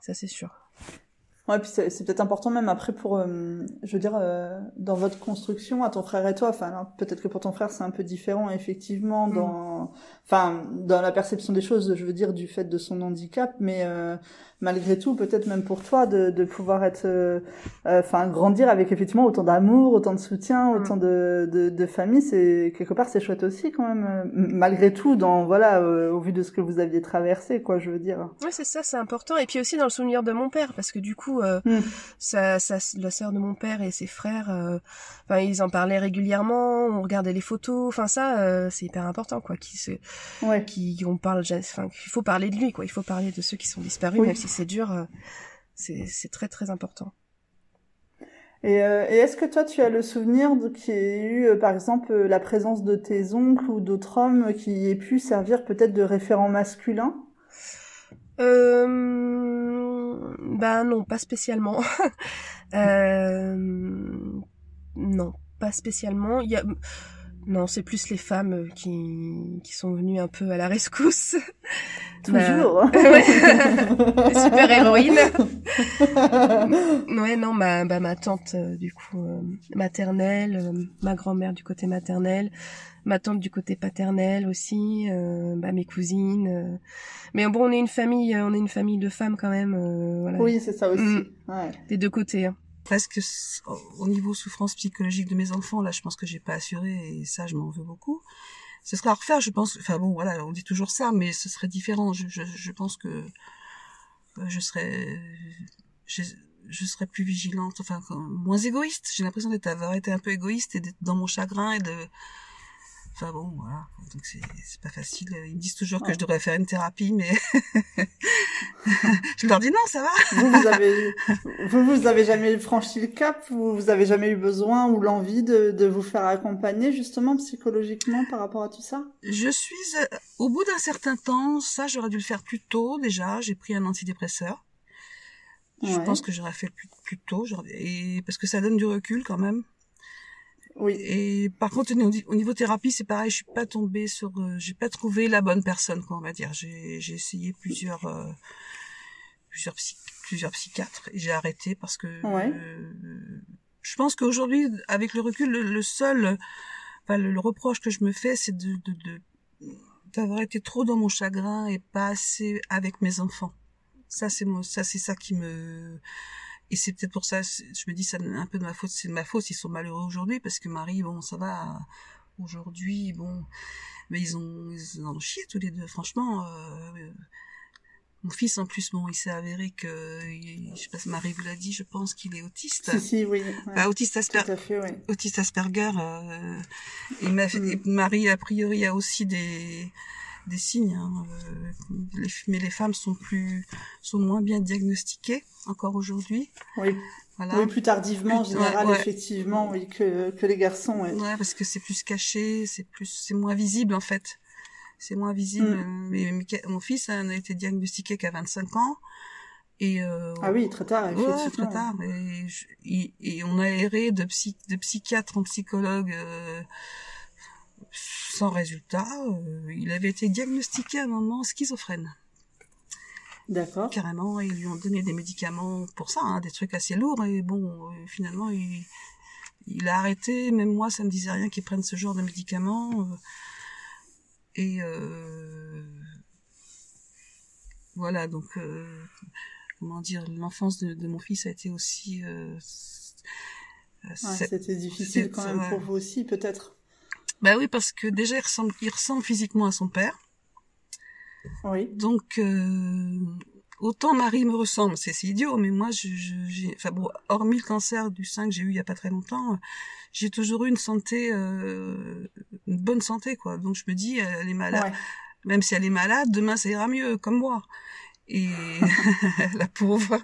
Ça c'est sûr. Ouais, puis c'est peut-être important même après pour, euh, je veux dire, euh, dans votre construction, à ton frère et toi, enfin, peut-être que pour ton frère c'est un peu différent, effectivement, mm. dans, enfin, dans la perception des choses, je veux dire, du fait de son handicap, mais euh, malgré tout, peut-être même pour toi, de, de pouvoir être, enfin, grandir avec effectivement autant d'amour, autant de soutien, mm. autant de, de, de famille, c'est quelque part c'est chouette aussi quand même, malgré tout, dans voilà, au vu de ce que vous aviez traversé, quoi, je veux dire. Ouais, c'est ça, c'est important. Et puis aussi dans le souvenir de mon père, parce que du coup, mm. ça, ça, la sœur de mon père et ses frères, enfin, ils en parlaient régulièrement, on regardait les photos, enfin ça, c'est hyper important, quoi, qui se, ouais. qui on parle, enfin, il faut parler de lui, quoi, il faut parler de ceux qui sont disparus, même si c'est dur, euh, c'est très très important. Euh, et, est-ce que toi, tu as le souvenir qu'il y ait eu, euh, par exemple, la présence de tes oncles ou d'autres hommes qui aient pu servir peut-être de référent masculin? Euh, bah non, pas spécialement. non, pas spécialement. Il y a non, c'est plus les femmes euh, qui, qui sont venues un peu à la rescousse. Toujours. super héroïne. ouais, non, ma, bah, ma tante, euh, du coup, euh, maternelle, ma grand-mère du côté maternel, ma tante du côté paternel aussi, bah, mes cousines. Mais bon, on est une famille, on est une famille de femmes quand même. voilà. Oui, c'est ça aussi. Mm. Ouais. Des deux côtés. Hein presque au niveau souffrance psychologique de mes enfants, là, je pense que j'ai pas assuré et ça, je m'en veux beaucoup. Ce serait à refaire, je pense. Enfin bon, voilà, on dit toujours ça, mais ce serait différent. Je, je, je pense que euh, je serais, je, je serais plus vigilante, enfin moins égoïste. J'ai l'impression d'être avoir été un peu égoïste et d'être dans mon chagrin et de Enfin bon, voilà. Donc c'est pas facile. Ils me disent toujours que je devrais faire une thérapie, mais je leur dis non, ça va. vous, vous avez, vous, vous avez jamais franchi le cap, vous, vous avez jamais eu besoin ou l'envie de, de vous faire accompagner justement psychologiquement par rapport à tout ça? Je suis euh, au bout d'un certain temps. Ça, j'aurais dû le faire plus tôt déjà. J'ai pris un antidépresseur. Je pense que j'aurais fait plus, plus tôt, et parce que ça donne du recul quand même. Oui. Et par contre, au niveau thérapie, c'est pareil. Je suis pas tombée sur, euh, j'ai pas trouvé la bonne personne, quoi, on va dire. J'ai, j'ai essayé plusieurs, euh, plusieurs, plusieurs psychiatres et j'ai arrêté parce que euh, je pense qu'aujourd'hui, avec le recul, le, seul, enfin, le, reproche que je me fais, c'est de, de, de d'avoir été trop dans mon chagrin et pas assez avec mes enfants. Ça, c'est moi, ça, c'est ça qui me, et c'est peut-être pour ça, je me dis, c'est un peu de ma faute, c'est de ma faute s'ils sont malheureux aujourd'hui, parce que Marie, bon, ça va, aujourd'hui, bon, mais ils ont, ils ont chié tous les deux, franchement, euh, mon fils, en plus, bon, il s'est avéré que, je sais pas si Marie vous l'a dit, je pense qu'il est autiste. Si, si, oui. Bah, autiste, Asper... autiste Asperger. Euh, et, ma... Mm. Marie, a priori, a aussi des, des signes. Hein, les, mais les femmes sont plus, sont moins bien diagnostiquées encore aujourd'hui. Oui. Voilà. Oui, plus tardivement en général, effectivement, oui, que, que les garçons. Ouais, ouais parce que c'est plus caché, c'est plus, c'est moins visible en fait. C'est moins visible. Mm. Mais, mon fils a été diagnostiqué qu'à 25 ans. Et euh, ah oui, très tard, effectivement. Ouais, très tard. Et, et, on a erré de, psy, de psychiatre en psychologue euh, sans résultat. Euh, il avait été diagnostiqué à un moment schizophrène. D'accord. Carrément, ils lui ont donné des médicaments pour ça, hein, des trucs assez lourds. Et bon, euh, finalement, il, il a arrêté. Même moi, ça me disait rien qu'il prenne ce genre de médicaments. Euh, et voilà, donc comment dire, l'enfance de, de, mon fils a été aussi. Ouais, C'était difficile quand même pour vous aussi, peut-être. Bah oui, parce que déjà il ressemble, il ressemble physiquement à son père. Oui. Donc euh, autant Marie me ressemble, c'est idiot, mais moi, je, j'ai, enfin bon, hormis le cancer du sein que j'ai eu il y a pas très longtemps, j'ai toujours eu une santé, euh, une bonne santé quoi. Donc je me dis, elle est malade. Même si elle est malade, demain ça ira mieux, comme moi et la pauvre,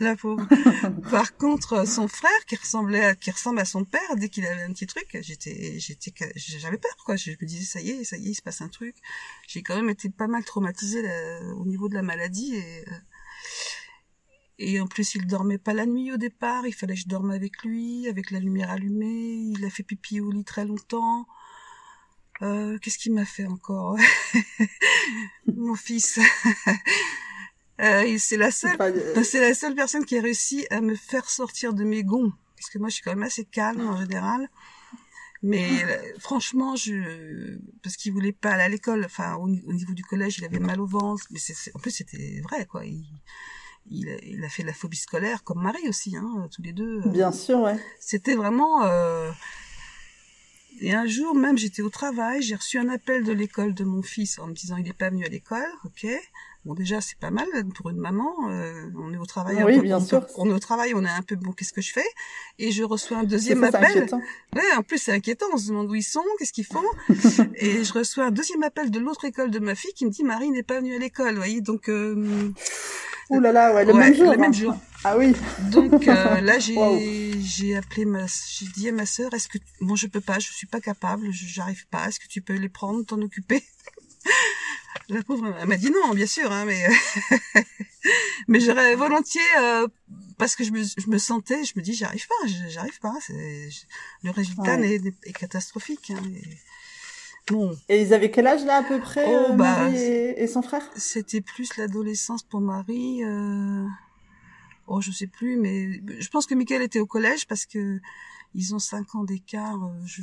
la pauvre. Par contre, son frère qui ressemblait, à, qui ressemble à son père, dès qu'il avait un petit truc, j'étais, j'étais, j'avais peur quoi. Je me disais ça y est, ça y est, il se passe un truc. J'ai quand même été pas mal traumatisée au niveau de la maladie et euh, et en plus, il dormait pas la nuit au départ. Il fallait que je dorme avec lui, avec la lumière allumée. Il a fait pipi au lit très longtemps. Euh, Qu'est-ce qu'il m'a fait encore? Mon fils. Euh, c'est la seule, c'est la seule personne qui a réussi à me faire sortir de mes gonds, parce que moi je suis quand même assez calme en général. Mais euh, franchement, je parce qu'il voulait pas aller à l'école, enfin au, niveau du collège, il avait mal au ventre, mais c'est, en plus c'était vrai quoi. Il, il, a, il, a fait de la phobie scolaire comme Marie aussi, hein, tous les deux. Euh. Bien sûr, ouais. C'était vraiment. Euh... Et un jour même, j'étais au travail, j'ai reçu un appel de l'école de mon fils en me disant il est pas venu à l'école, ok. Bon, déjà, c'est pas mal pour une maman. Euh, on est au travail. Oui, bien sûr. On est au travail, on est un peu bon. Qu'est-ce que je fais? Et je reçois un deuxième appel. Ouais, en plus c'est inquiétant. On se demande où ils sont, qu'est-ce qu'ils font? et je reçois un deuxième appel de l'autre école de ma fille qui me dit Marie n'est pas venue à l'école. Vous voyez, donc. Euh... Ouh là là, ouais, le même jour. Le même hein. jour. Ah oui. Donc euh, là, j'ai j'ai appelé ma, j'ai dit à ma sœur, est-ce que bon, je peux pas, je suis pas capable, j'arrive pas. Est-ce que tu peux les prendre, t'en occuper? la pauvre, elle m'a dit non, bien sûr, hein, mais mais j'aurais volontiers euh, parce que je me, je me sentais, je me dis j'arrive pas, j'arrive pas. Le résultat est, est, catastrophique. Hein, et... Bon. Et ils avaient quel âge là à peu près, oh, euh, bah, Marie et, son frère? C'était plus l'adolescence pour Marie. Euh... Oh, je sais plus, mais je pense que Michael était au collège parce que ils ont cinq ans d'écart. Euh, je...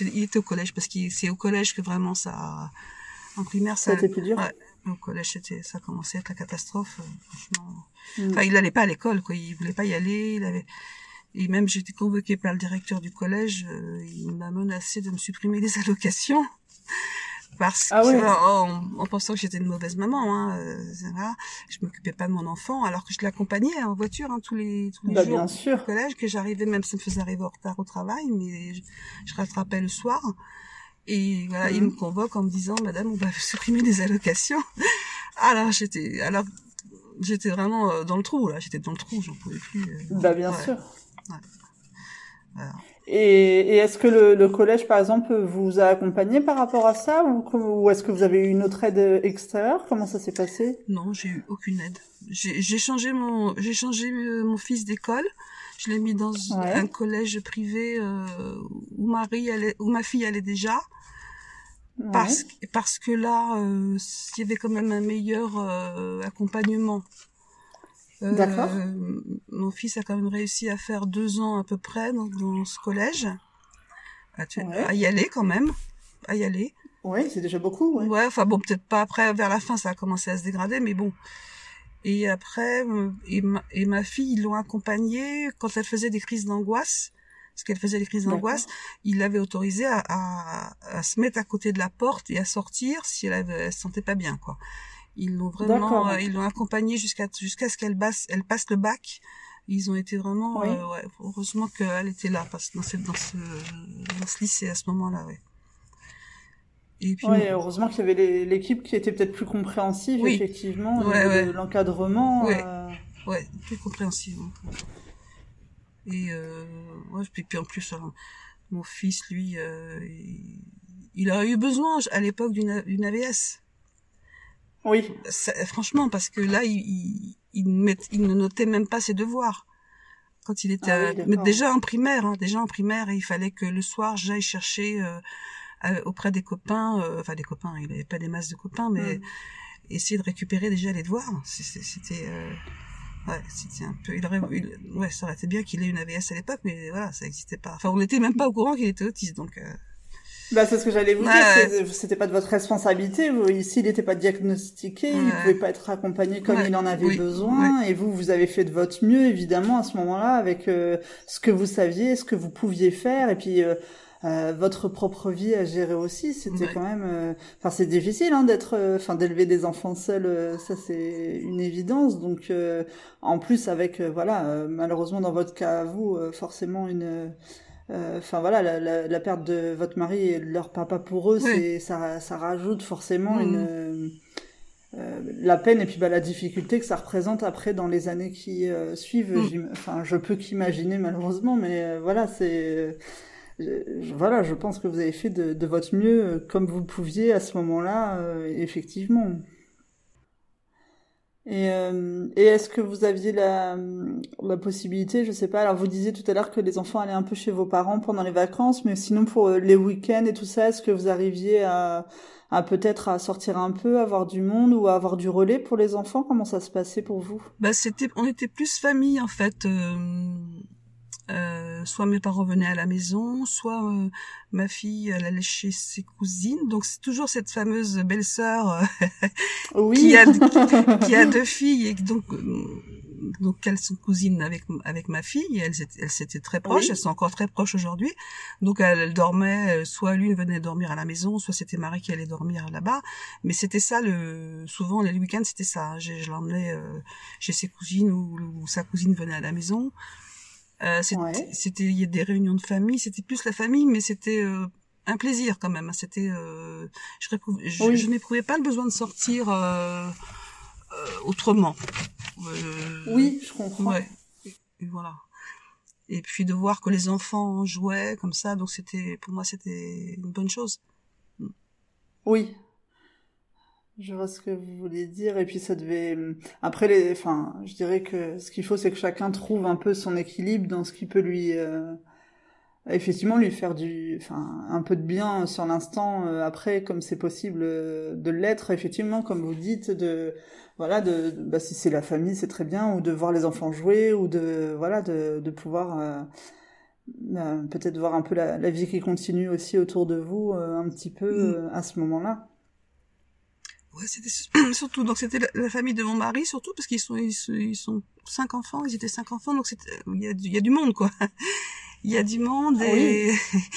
Il était au collège parce que c'est au collège que vraiment ça en primaire, ça, ça plus dur. Ouais, au collège, c'était, ça commençait à être la catastrophe. Euh, franchement. Mm. Enfin, il n'allait pas à l'école, quoi. Il voulait pas y aller. Il avait, et même j'étais convoquée par le directeur du collège. Euh, il m'a menacé de me supprimer des allocations parce ah que en, pensant que j'étais une mauvaise maman, hein, euh, je m'occupais pas de mon enfant alors que je l'accompagnais en voiture hein, tous les tous les bah, jours bien sûr. au collège, que j'arrivais même ça me faisait arriver en retard au travail, mais je, je rattrapais le soir. Et voilà, il me convoque en me disant, Madame, on va supprimer des allocations. alors j'étais, alors j'étais vraiment euh, dans le trou là, j'étais dans le trou, j'en pouvais plus. Euh. bah bien sûr. Ouais. Et, et est-ce que le, le, collège, par exemple, vous a accompagné par rapport à ça, ou, ou est-ce que vous avez eu une autre aide extérieure? Comment ça s'est passé? Non, j'ai eu aucune aide. J'ai changé mon, j'ai changé euh, mon fils d'école. Je l'ai mis dans un collège privé euh, où Marie allait, où ma fille allait déjà. Parce, parce que là, euh, il y avait quand même un meilleur euh, accompagnement. Euh, D'accord. Mon fils a quand même réussi à faire deux ans à peu près dans, dans ce collège. À, à, y aller quand même. À y aller. Oui, c'est déjà beaucoup. Ouais, ouais enfin bon, peut-être pas après, vers la fin, ça a commencé à se dégrader, mais bon. Et après, et ma, et ma fille, ils l'ont accompagnée quand elle faisait des crises d'angoisse parce qu'elle faisait des crises d'angoisse, il l'avait autorisée à, à, à, se mettre à côté de la porte et à sortir si elle, avait, se sentait pas bien, quoi. Ils l'ont vraiment, euh, ils l'ont accompagnée jusqu'à jusqu'à ce qu'elle passe, elle passe le bac. Ils ont été vraiment, euh, ouais, heureusement qu'elle était là, parce dans ce, dans ce, dans ce lycée à ce moment-là, ouais. Et puis, ouais, heureusement qu'il y avait l'équipe qui était peut-être plus compréhensive, effectivement, ouais, de l'encadrement. Ouais. Euh... ouais, plus compréhensive. Et euh, ouais, puis, puis en plus, mon fils, lui, euh, il, a eu besoin à l'époque d'une AVS. Oui. franchement, parce que là, il, il, il, il, ne notait même pas ses devoirs. Quand il était ah mais déjà en primaire, hein, déjà en primaire, il fallait que le soir j'aille chercher euh, auprès des copains, euh, enfin des copains, il n'avait pas des masses de copains, mais mm. essayer de récupérer déjà les devoirs. C'était euh, ouais, c'était un peu, il aurait, ouais, ça aurait été bien qu'il ait une AVS à l'époque, mais voilà, ça n'existait pas. Enfin, on n'était même pas au courant qu'il était autiste, donc. Bah, c'est ce que j'allais vous dire, c'était pas de votre responsabilité. Vous, ici, il n'était pas diagnostiqué, il pouvait pas être accompagné comme il en avait besoin, et vous, vous avez fait de votre mieux, évidemment, à ce moment-là, avec euh, ce que vous saviez, ce que vous pouviez faire, et puis euh, euh, votre propre vie à gérer aussi. C'était quand même, enfin, c'est difficile hein, d'être, enfin, d'élever des enfants seuls, ça c'est une évidence. Donc, en plus, avec, voilà, malheureusement dans votre cas, vous, forcément une euh, enfin voilà, la, la, la, perte de votre mari et de leur papa pour eux, c'est ça, ça rajoute forcément mm. une euh, la peine et puis bah, la difficulté que ça représente après dans les années qui euh, suivent. Mm. Enfin, je peux qu'imaginer malheureusement, mais voilà, c'est voilà, je pense que vous avez fait de, votre mieux comme vous pouviez à ce moment-là, effectivement. Et, euh, et est-ce que vous aviez la, possibilité, je sais pas, alors vous disiez tout à l'heure que les enfants allaient un peu chez vos parents pendant les vacances, mais sinon pour euh, les week-ends et tout ça, est-ce que vous arriviez à, peut-être à sortir un peu, avoir du monde ou avoir du relais pour les enfants? Comment ça se passait pour vous? Bah c'était, on était plus famille en fait. Euh euh, soit mes parents venaient à la maison, soit euh, ma fille elle allait chez ses cousines. Donc c'est toujours cette fameuse belle-sœur euh, qui, a, qui, a deux filles et donc donc elles sont cousines avec avec ma fille. Et elles elles s'étaient très proches, elles sont encore très proches aujourd'hui. Donc elles, dormaient, soit l'une venait dormir à la maison, soit c'était Marie qui allait dormir là-bas. Mais c'était ça le souvent les week-ends c'était ça. Je, je l'emmenais chez ses cousines ou, ou, sa cousine venait à la maison. Euh, c'était il y a des réunions de famille, c'était plus la famille, mais c'était euh, un plaisir quand même. C'était euh, je, je, je n'éprouvais pas le besoin de sortir euh, euh, autrement. oui, je comprends. Ouais. Et, voilà. Et puis de voir que les enfants jouaient comme ça, donc c'était pour moi c'était une bonne chose. Oui, je vois ce que vous voulez dire. Et puis ça devait. Après, les... enfin, je dirais que ce qu'il faut, c'est que chacun trouve un peu son équilibre dans ce qui peut lui, euh... effectivement, lui faire du, enfin, un peu de bien sur l'instant. Euh, après, comme c'est possible euh, de l'être, effectivement, comme vous dites, de, voilà, de, bah, si c'est la famille, c'est très bien, ou de voir les enfants jouer, ou de, voilà, de, de pouvoir. Bah, peut-être voir un peu la, la, vie qui continue aussi autour de vous un petit peu mm. à ce moment-là. Ouais, c'était surtout donc c'était la, famille de mon mari surtout parce qu'ils sont ils, sont cinq enfants, ils étaient cinq enfants donc c'était il y a, il y a du monde quoi. il y a du monde ah et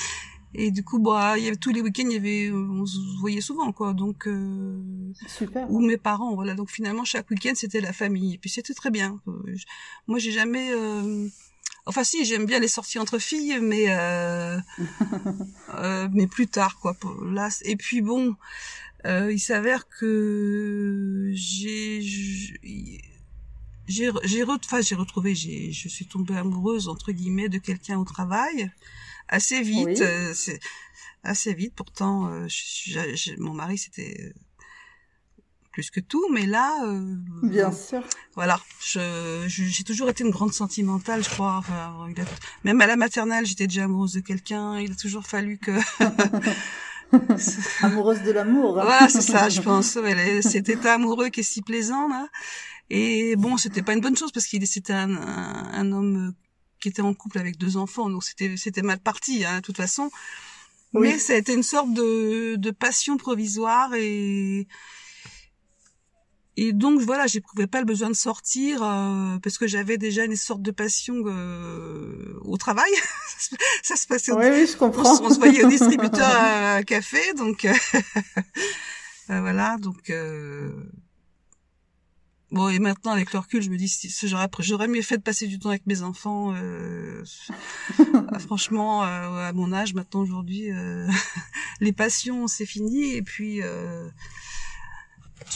et du coup bah il y avait tous les week-ends il y avait on se voyait souvent quoi donc euh, super ou mes parents voilà donc finalement chaque week-end c'était la famille et puis c'était très bien. Moi j'ai jamais euh, Enfin si, j'aime bien les sorties entre filles, mais euh, euh, mais plus tard quoi. Là et puis bon, euh, il s'avère que j'ai j'ai j'ai enfin j'ai retrouvé j'ai je suis tombée amoureuse entre guillemets de quelqu'un au travail. Assez vite euh, c'est assez vite pourtant euh, mon mari c'était plus que tout mais là euh, bien sûr. voilà. Je j'ai toujours été une grande sentimentale je crois enfin, même à la maternelle j'étais déjà amoureuse de quelqu'un il a toujours fallu que Amoureuse de l'amour. Hein. Voilà, c'est ça, je pense. cet état amoureux qui est si plaisant là. Et bon, c'était pas une bonne chose parce qu'il c'était un, un, homme qui était en couple avec deux enfants, donc c'était c'était mal parti, hein, de toute façon. Mais ça a été une sorte de, de passion provisoire et et donc voilà, j'éprouvais pas le besoin de sortir euh, parce que j'avais déjà une sorte de passion euh, au travail. ça se passait. oui, oui, je comprends. On, se voyait au distributeur à, café, donc euh, voilà. Donc bon, et maintenant avec le recul, je me dis j'aurais j'aurais mieux fait de passer du temps avec mes enfants. franchement, à mon âge maintenant aujourd'hui, les passions, c'est fini. Et puis, euh,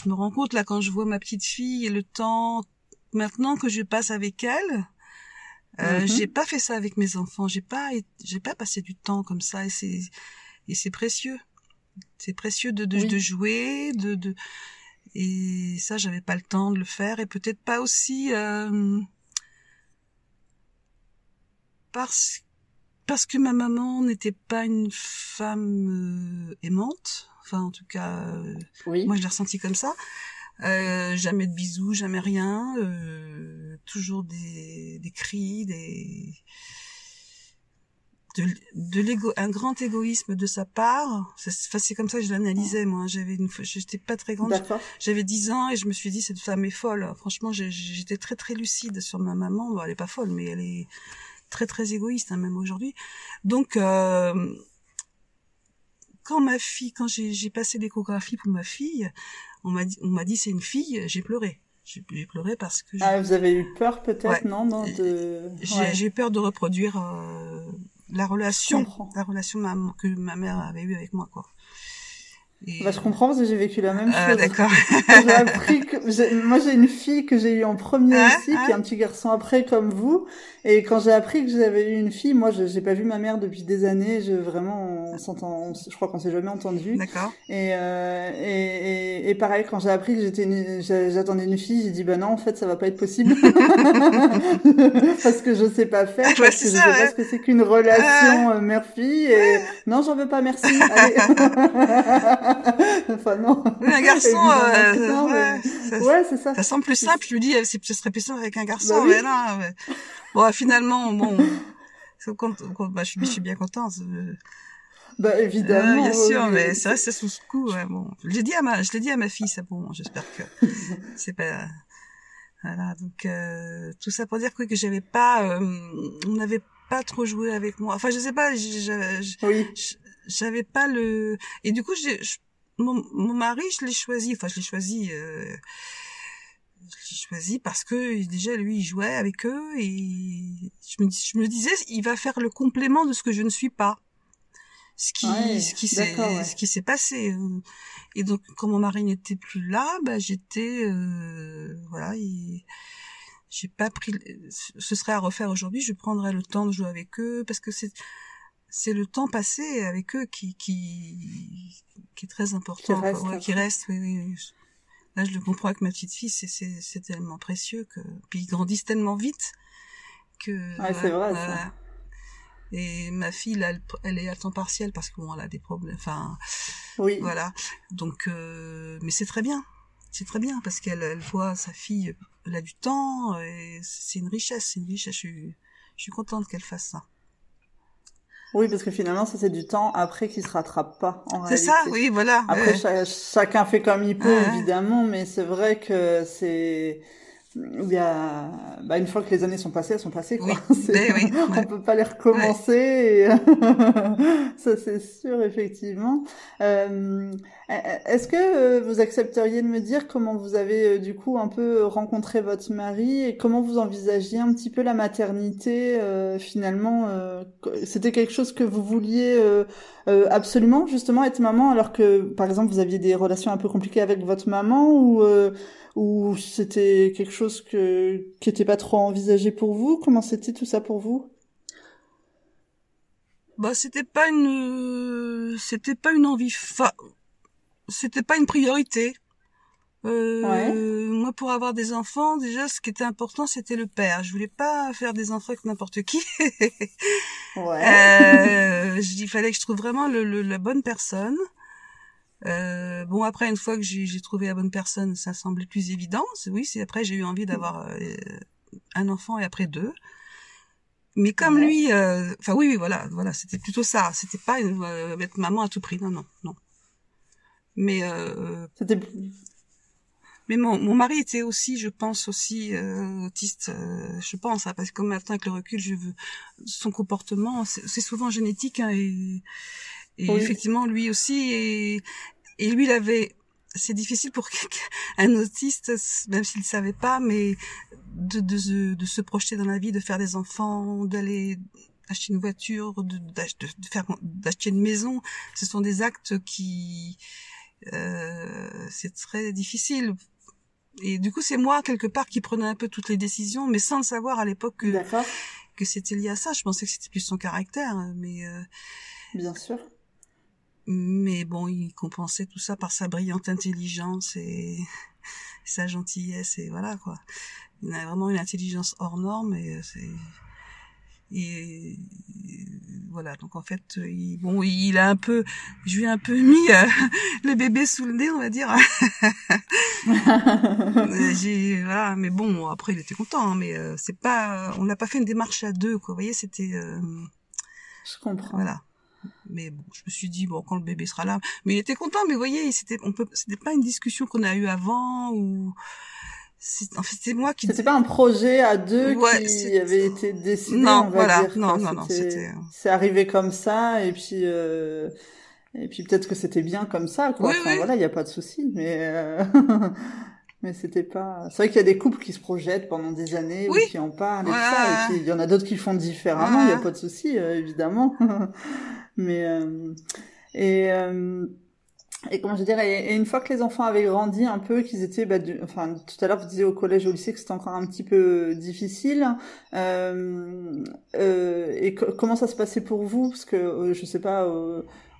je me rends compte là quand je vois ma petite fille et le temps maintenant que je passe avec elle. Euh, Mhm. J'ai pas fait ça avec mes enfants. J'ai pas, j'ai pas passé du temps comme ça. Et c'est, et c'est précieux. C'est précieux de, de, Oui. de jouer, de, de, et ça, j'avais pas le temps de le faire, et peut-être pas aussi euh, parce parce que ma maman n'était pas une femme euh, aimante. Enfin, en tout cas, euh, Oui. moi je l'ai ressenti comme ça. Euh, jamais de bisous, jamais rien. euh, toujours des, des cris, des de, de l'égo, un grand égoïsme de sa part. C'est comme ça que je l'analysais moi. J'avais une, j'étais pas très grande, D'accord. j'avais 10 ans et je me suis dit cette femme est folle. Franchement, j'étais très très lucide sur ma maman. Bon, elle est pas folle, mais elle est très très égoïste hein, même aujourd'hui. Donc euh, quand ma fille, quand j'ai passé l'échographie pour ma fille, on m'a dit on m'a dit c'est une fille. J'ai pleuré. J'ai pleuré parce que Ah, vous avez eu peur peut-être, Ouais. non, non de... j'ai Ouais. j'ai peur de reproduire euh, la relation, la relation que ma mère avait eue avec moi quoi. Et- Bah, je comprends parce que j'ai vécu la même Ah, chose. d'accord. J'ai appris que moi j'ai une fille que j'ai eue en premier Ah, aussi, ah. puis un petit garçon après comme vous. Et quand j'ai appris que j'avais eu une fille, moi je j'ai pas vu ma mère depuis des années. Je vraiment on s'entend, je crois qu'on s'est jamais entendu. D'accord. Et, euh, et, et, et pareil quand j'ai appris que j'étais une- j'a- j'attendais une fille, j'ai dit bah non en fait ça va pas être possible parce que je sais pas faire, Ouais, parce que je sais ouais. pas ce que c'est qu'une relation euh, mère-fille. Et non j'en veux pas merci. Allez. enfin non. Oui, un garçon, euh, non, ouais, mais- ça, Ouais, c'est ça. ça semble plus simple. Je lui dis, euh, ce serait plus simple avec un garçon, Bah oui. mais non. ouais. Bon, finalement, bon, c'est quand, quand- bah, je, suis, je suis bien contente. euh, Bah, évidemment. euh, bien sûr, oui. mais vrai, c'est sous ce coup. Ouais, bon, je l'ai dit à ma, je l'ai dit à ma fille, ça. Bon, j'espère que c'est pas. Voilà, donc euh, tout ça pour dire que, que j'avais pas, euh, on n'avait pas trop joué avec moi. Enfin, je sais pas, j'ai- j'ai- j'ai- Oui. J'avais pas le et du coup j'ai mon, mon mari je l'ai choisi enfin je l'ai choisi euh, je l'ai choisi parce que déjà lui il jouait avec eux et je me je me disais il va faire le complément de ce que je ne suis pas ce qui Ouais, ce qui s'est ouais. ce qui s'est passé euh. et donc quand mon mari n'était plus là bah j'étais euh, voilà et j'ai pas pris ce serait à refaire aujourd'hui je prendrais le temps de jouer avec eux parce que c'est c'est le temps passé avec eux qui qui qui est très important Qui reste. Ouais, qui reste oui, oui, oui. là je le comprends avec ma petite fille c'est c'est c'est tellement précieux que puis ils grandissent tellement vite que Ouais, c'est vrai, ça. et ma fille là elle, elle est à temps partiel parce que bon elle a des problèmes enfin Oui. voilà. Donc, euh, mais c'est très bien. C'est très bien parce qu'elle elle voit sa fille, elle a du temps et c'est une richesse, c'est une richesse. Je suis, je suis contente qu'elle fasse ça. Oui, parce que finalement, ça c'est du temps après qui se rattrape pas. en C'est ça, oui, voilà. Après, ouais. chacun fait comme il peut, Ouais. évidemment, mais c'est vrai que c'est. Il y a... bah, une fois que les années sont passées, elles sont passées, quoi. Oui, C'est- mais oui, On peut pas les recommencer. et- Ça, c'est sûr, effectivement. Euh, Est-ce que euh, vous accepteriez de me dire comment vous avez, euh, du coup, un peu rencontré votre mari et comment vous envisagiez un petit peu la maternité, euh, finalement euh, C'était quelque chose que vous vouliez euh, euh, absolument, justement, être maman, alors que, par exemple, vous aviez des relations un peu compliquées avec votre maman ou... ou c'était quelque chose que qui était pas trop envisagé pour vous? Comment c'était tout ça pour vous? Bah, c'était pas une, c'était pas une envie, fa... c'était pas une priorité. Euh, Ouais. Moi, pour avoir des enfants, déjà, ce qui était important, c'était le père. Je voulais pas faire des enfants avec n'importe qui. Ouais. Euh, je- il fallait que je trouve vraiment le, le- la bonne personne. Euh, bon après une fois que j'ai trouvé la bonne personne, ça semblait plus évident. Oui, c'est après j'ai eu envie d'avoir euh, un enfant et après deux. Mais comme Ouais. lui, euh, enfin oui, oui, voilà, voilà, c'était plutôt ça. C'était pas euh, être maman à tout prix, non, non, non. Mais euh, C'était mais mon, mon mari était aussi, je pense aussi euh, autiste. euh, je pense, hein, parce que comme maintenant avec le recul, je veux son comportement, c'est c'est souvent génétique hein, et, et Oui. effectivement lui aussi et, et lui il avait. C'est difficile pour un autiste, même s'il ne savait pas, mais de, de, se- de se projeter dans la vie, de faire des enfants, d'aller acheter une voiture, de, faire d'acheter une maison, ce sont des actes qui euh, c'est très difficile. Et du coup, c'est moi quelque part qui prenais un peu toutes les décisions, mais sans le savoir à l'époque que que c'était lié à ça. Je pensais que c'était plus son caractère, mais euh, bien sûr. Mais bon, il compensait tout ça par sa brillante intelligence et sa gentillesse et voilà quoi. Il a vraiment une intelligence hors norme et euh, c'est et voilà. Donc en fait il, bon il a un peu je lui ai un peu mis euh, le bébé sous le nez on va dire. J'ai voilà. Mais bon après il était content hein, mais euh, c'est pas on n'a pas fait une démarche à deux quoi. Vous voyez c'était je comprends. voilà mais bon, je me suis dit bon quand le bébé sera là, mais il était content. Mais vous voyez, c'était on peut, c'était pas une discussion qu'on a eue avant ou en fait c'était moi qui. C'était pas un projet à deux qui avait été décidé. Non, on va voilà, dire, non, non, non, c'était. C'est arrivé comme ça et puis. Euh... Et puis peut-être que c'était bien comme ça, quoi. enfin voilà, il y a pas de souci, mais euh... mais c'était pas. C'est vrai qu'il y a des couples qui se projettent pendant des années ou qui en parlent et ça, et puis il y en a d'autres qui font différemment. Il y a pas de souci, euh, évidemment. Mais euh, et euh, et comment je dirais et, une fois que les enfants avaient grandi un peu, qu'ils étaient, bah, enfin tout à l'heure vous disiez au collège au lycée que c'était encore un petit peu difficile. Euh, euh, et comment ça se passait pour vous? Parce que euh, je sais pas,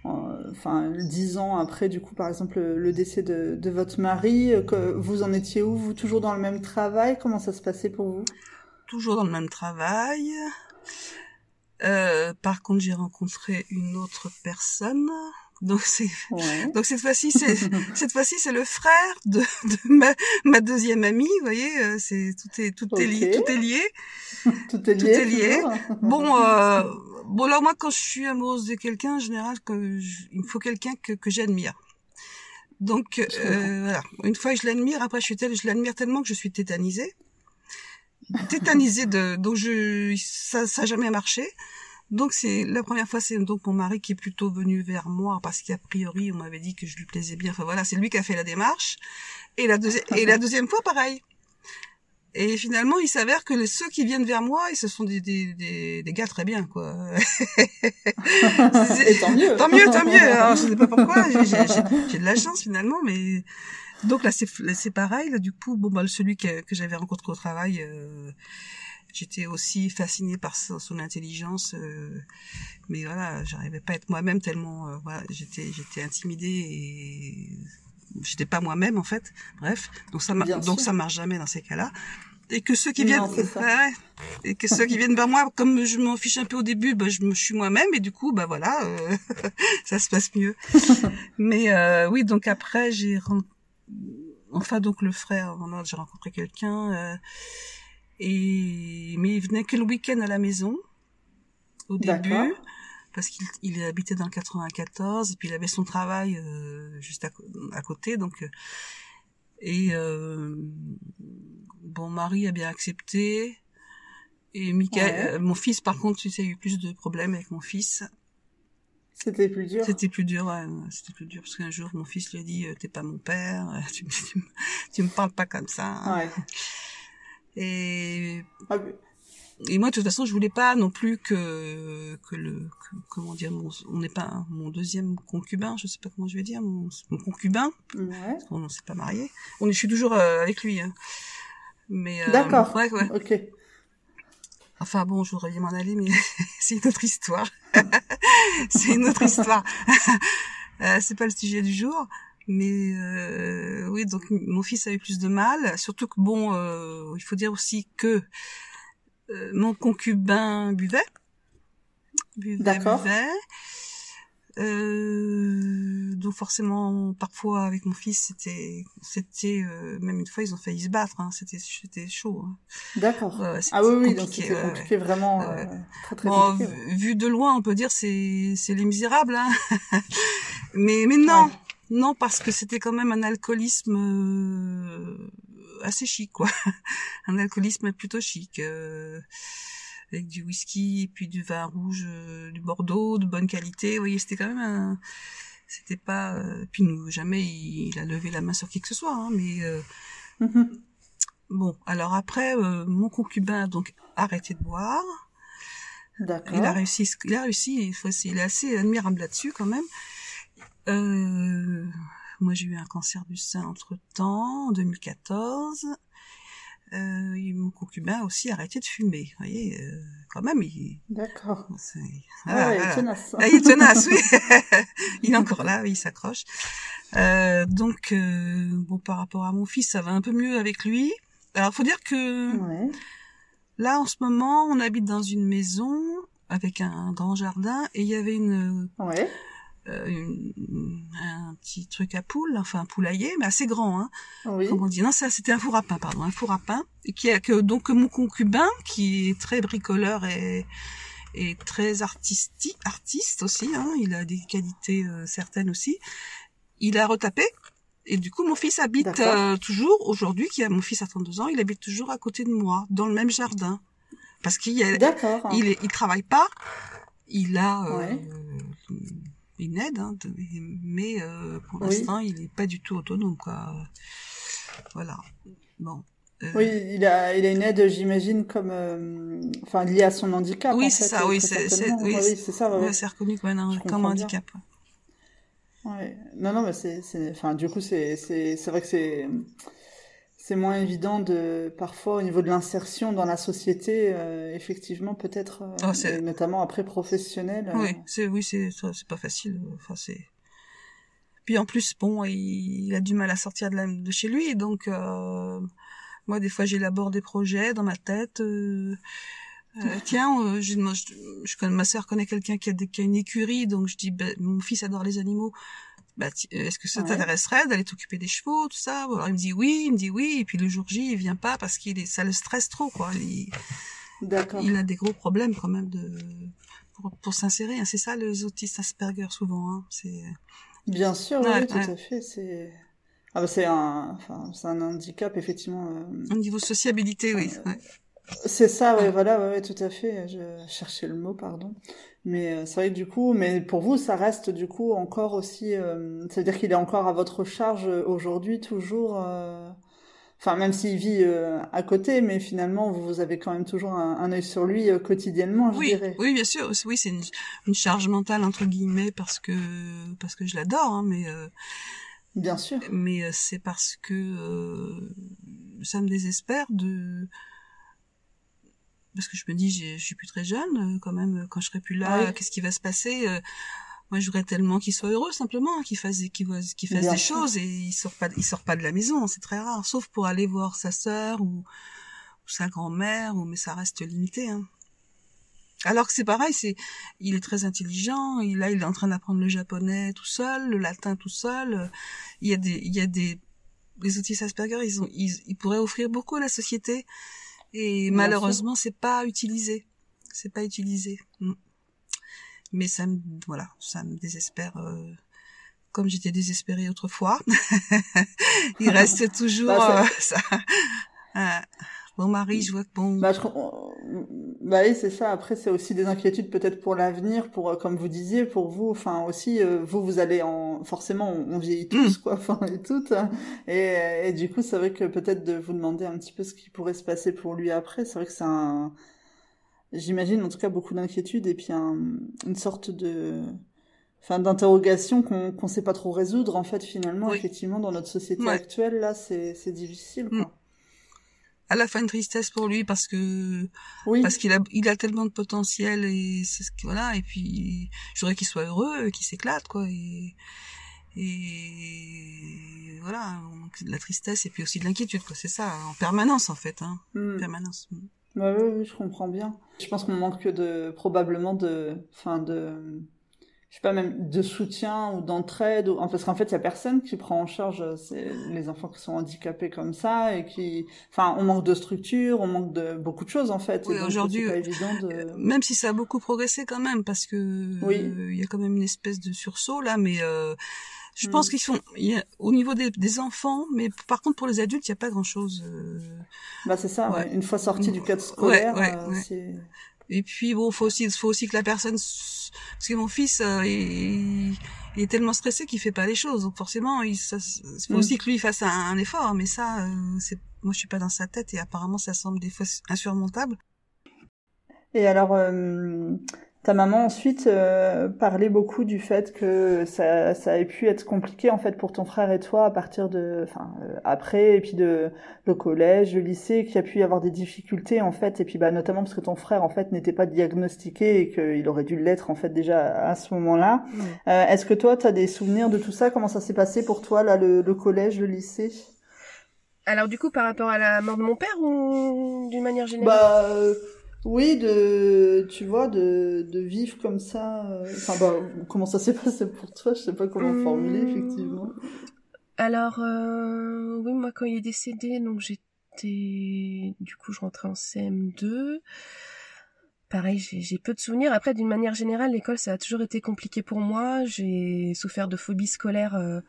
enfin dix ans après du coup par exemple le, décès de, de, votre mari, que vous en étiez où? Vous toujours dans le même travail? Comment ça se passait pour vous? Toujours dans le même travail. Euh, par contre, j'ai rencontré une autre personne. Donc c'est donc cette fois-ci c'est cette fois-ci c'est le frère de, de ma, ma, deuxième amie, vous voyez, euh, c'est tout est tout est lié, tout est lié. tout est lié. Tout est lié. bon euh, bon alors moi quand je suis amoureuse de quelqu'un en général que il me faut quelqu'un que que j'admire. Donc euh, voilà, une fois que je l'admire, après je suis telle, je l'admire tellement que je suis tétanisée tétanisée de donc je ça ça a jamais marché. Donc c'est la première fois c'est donc mon mari qui est plutôt venu vers moi parce qu'a priori on m'avait dit que je lui plaisais bien. Enfin voilà c'est lui qui a fait la démarche. Et la deuxième et la deuxième fois pareil. Et finalement il s'avère que les, ceux qui viennent vers moi ils ce sont des des des, des gars très bien quoi. Tant mieux. tant mieux tant mieux. Alors je sais pas pourquoi j'ai de la chance finalement mais donc là c'est pareil là du coup bon bah celui que, que j'avais rencontré au travail euh, j'étais aussi fascinée par son, intelligence euh, mais voilà j'arrivais pas à être moi-même tellement euh, voilà j'étais j'étais intimidée et j'étais pas moi-même en fait. Bref donc ça donc ça marche jamais dans ces cas-là. Et que ceux qui viennent ouais, et que ceux qui viennent vers moi comme je m'en fiche un peu au début bah je me suis moi-même et du coup bah voilà ça se passe mieux. Mais oui donc après j'ai enfin donc le frère j'ai rencontré quelqu'un euh, et mais il venait que le week-end à la maison au début parce qu'il il habitait dans le 94 et puis il avait son travail euh, juste à, côté donc euh, et bon Marie a bien accepté et Michael, mon fils par contre tu sais, il y a eu plus de problèmes avec mon fils c'était plus dur. C'était plus dur, ouais. C'était plus dur parce qu'un jour, mon fils lui a dit, euh, t'es pas mon père, tu, tu, tu, me parles pas comme ça. Ouais. Et, ah, et moi, de toute façon, je voulais pas non plus que, que le, comment dire, mon, on n'est pas mon deuxième concubin, je sais pas comment je vais dire, mon, mon concubin. Ouais. On ne s'est pas marié. On est, je suis toujours euh, avec lui. Hein. Mais, euh, D'accord. Ouais, ouais. Ok. Enfin bon, je voudrais bien m'en aller, mais c'est une autre histoire. c'est une autre histoire. euh, c'est pas le sujet du jour. Mais euh, oui, donc mon fils a eu plus de mal. Surtout que bon, euh, il faut dire aussi que euh, mon concubin buvait. Buvait, buvait. Euh, donc forcément, parfois avec mon fils, c'était, c'était euh, même une fois ils ont failli se battre. Hein, c'était, c'était chaud. Hein. D'accord. ah oui, oui, donc c'était compliqué vraiment. Euh, très, très bon, vu de loin, on peut dire c'est, c'est les misérables. Hein. mais, mais non, non parce que c'était quand même un alcoolisme euh, assez chic, quoi. un alcoolisme plutôt chic. Euh, avec du whisky et puis du vin rouge, euh, du Bordeaux de bonne qualité. Vous voyez, c'était quand même un... C'était pas... Euh, puis nous, jamais il, a levé la main sur qui que ce soit, hein, mais... Euh, bon, alors après, mon concubin a donc arrêté de boire. Il a réussi, il a réussi, il, est assez admirable là-dessus quand même. Euh, moi, j'ai eu un cancer du sein entre-temps, en 2014. Euh, mon concubin a aussi arrêté de fumer. Vous voyez, euh, quand même, il... D'accord. Ah, il est tenace. Ah, il est tenace, oui. il est encore là, oui, il s'accroche. Euh, donc, euh, bon, par rapport à mon fils, ça va un peu mieux avec lui. Alors, faut dire que Ouais. là, en ce moment, on habite dans une maison avec un grand jardin et il y avait une, Ouais. Euh, une- un petit truc à poules, enfin un poulailler, mais assez grand, hein. Oui. Comment on dit Non, ça c'était un four à pain, pardon, un four à pain, et qui a que donc mon concubin, qui est très bricoleur et et très artistique, artiste aussi, hein, il a des qualités euh, certaines aussi. Il a retapé. Et du coup, mon fils habite euh, toujours aujourd'hui, qui a mon fils à 32 ans, il habite toujours à côté de moi, dans le même jardin, parce qu'il il, il travaille pas, il a euh, Ouais. Une aide, hein, de- mais euh, pour Oui. l'instant, il est pas du tout autonome, quoi. Voilà. Bon. Euh, Oui, il a, il a une aide, j'imagine, comme, euh, enfin, liée à son handicap. Oui, c'est ça, oui, c'est- oui, oui, c'est ça. ouais, c'est reconnu comme un, comme handicap. ouais. Ouais. Non, non, mais c'est, c'est, enfin, du coup, c'est, c'est, c'est vrai que c'est, c'est moins évident de, parfois, au niveau de l'insertion dans la société, euh, effectivement, peut-être, euh, Oh, et notamment après professionnel. euh, Oui, c'est oui, c'est c'est pas facile. Enfin, c'est. Puis en plus, bon, il, il a du mal à sortir de, la, de chez lui, donc euh, moi, des fois, j'élabore des projets dans ma tête. euh, tiens, euh, j'ai- moi, je, je connais, ma sœur connaît quelqu'un qui qui a une écurie, donc je dis, ben, mon fils adore les animaux. Bah, euh, est-ce que ça Ouais. t'intéresserait d'aller t'occuper des chevaux, tout ça? Alors il me dit oui, il me dit oui, et puis le jour J, il vient pas parce qu'il est, ça le stresse trop, quoi. Il, il a des gros problèmes quand même de pour, pour s'insérer. hein. C'est ça les autistes Asperger souvent. Hein. C'est Bien sûr, oui, Ouais, oui, tout ouais. à fait. C'est, ah, bah, c'est un, enfin, c'est un handicap, effectivement. euh, au niveau sociabilité, oui. Euh, ouais. C'est ça, ouais, voilà, ouais, ouais, tout à fait. Je cherchais le mot, pardon. Mais euh, c'est vrai que du coup, mais pour vous, ça reste du coup encore aussi, euh, ça veut dire qu'il est encore à votre charge euh, aujourd'hui, toujours. euh, Enfin, même s'il vit euh, à côté, mais finalement, vous avez quand même toujours un, un œil sur lui quotidiennement, je Oui, dirais. oui, bien sûr. Oui, c'est une, une charge mentale entre guillemets parce que parce que je l'adore, hein, mais euh, Bien sûr. mais c'est parce que euh, ça me désespère de parce que je me dis je suis plus très jeune euh, quand même quand je serai plus là Oui. qu'est-ce qui va se passer euh, moi je voudrais tellement qu'il soit heureux simplement hein, qu'il fasse des- qu'il voit- qu'il fasse Bien des sûr. choses et il sort pas il sort pas de la maison c'est très rare sauf pour aller voir sa sœur ou, ou sa grand-mère ou mais ça reste limité hein. alors que c'est pareil c'est il est très intelligent il là il est en train d'apprendre le japonais tout seul le latin tout seul euh, il y a des il y a des les autistes Asperger ils ont ils, ils pourraient offrir beaucoup à la société et Bien malheureusement c'est pas utilisé. C'est pas utilisé. Mm. mais ça me voilà ça me désespère euh, comme j'étais désespérée autrefois. Il reste toujours Bah, euh, ça Euh, bon mari je vois que bon Bah, je comprends- bah oui, c'est ça. Après, c'est aussi des inquiétudes peut-être pour l'avenir, pour, euh, comme vous disiez, pour vous, enfin aussi, euh, vous, vous allez en, forcément, on, on vieillit tous, quoi, enfin, et toutes. hein. Et, et du coup, c'est vrai que peut-être de vous demander un petit peu ce qui pourrait se passer pour lui après, c'est vrai que c'est un, j'imagine en tout cas beaucoup d'inquiétudes et puis un, une sorte de, enfin, d'interrogation qu'on qu'on sait pas trop résoudre, en fait, finalement, Oui. effectivement, dans notre société Ouais. actuelle, là, c'est, c'est difficile, quoi. À la fin une tristesse pour lui parce que Oui. parce qu'il a il a tellement de potentiel et c'est ce que voilà et puis je voudrais qu'il soit heureux qu'il s'éclate quoi et et voilà donc, la tristesse et puis aussi de l'inquiétude quoi c'est ça en permanence en fait hein Hmm. en permanence Bah oui, oui, je comprends bien. Je pense qu'on manque de probablement de, enfin de, je sais pas même de soutien ou d'entraide, ou... parce qu'en fait il y a personne qui prend en charge euh, les enfants qui sont handicapés comme ça et qui, enfin on manque de structure, on manque de beaucoup de choses en fait. Oui, aujourd'hui, évident de. même si ça a beaucoup progressé quand même parce que Oui. euh, il y a quand même une espèce de sursaut là mais euh, je Mm. pense qu'ils sont il y a, au niveau des, des enfants mais par contre pour les adultes il y a pas grand chose Bah c'est ça. Ouais. ouais. Une fois sorti du cadre scolaire, euh, ouais. c'est. Et puis bon, faut aussi, faut aussi que la personne, parce que mon fils, euh, il, il est tellement stressé qu'il fait pas les choses, donc forcément, il, ça, faut Mm. aussi que lui fasse un, un effort. Mais ça, euh, c'est, moi, je suis pas dans sa tête et apparemment, ça semble des fois insurmontable. Et alors, ta maman ensuite euh, parlait beaucoup du fait que ça, ça avait pu être compliqué en fait pour ton frère et toi à partir de, enfin euh, après et puis de le collège, le lycée, qu'il y a pu y avoir des difficultés en fait et puis bah notamment parce que ton frère en fait n'était pas diagnostiqué et qu'il aurait dû l'être en fait déjà à ce moment-là. Euh, Est-ce que toi tu as des souvenirs de tout ça? Comment ça s'est passé pour toi là le, le collège, le lycée? Alors du coup par rapport à la mort de mon père ou d'une manière générale? Bah euh, oui, de, tu vois, de, de vivre comme ça. euh, Enfin, bah, comment ça s'est passé pour toi Je sais pas comment formuler, Hum, effectivement. Alors, euh, oui, moi, quand il est décédé, donc j'étais, du coup, je rentrais en CM2. Pareil, j'ai peu de souvenirs. Après, d'une manière générale, l'école, ça a toujours été compliqué pour moi. J'ai souffert de phobie scolaire. euh,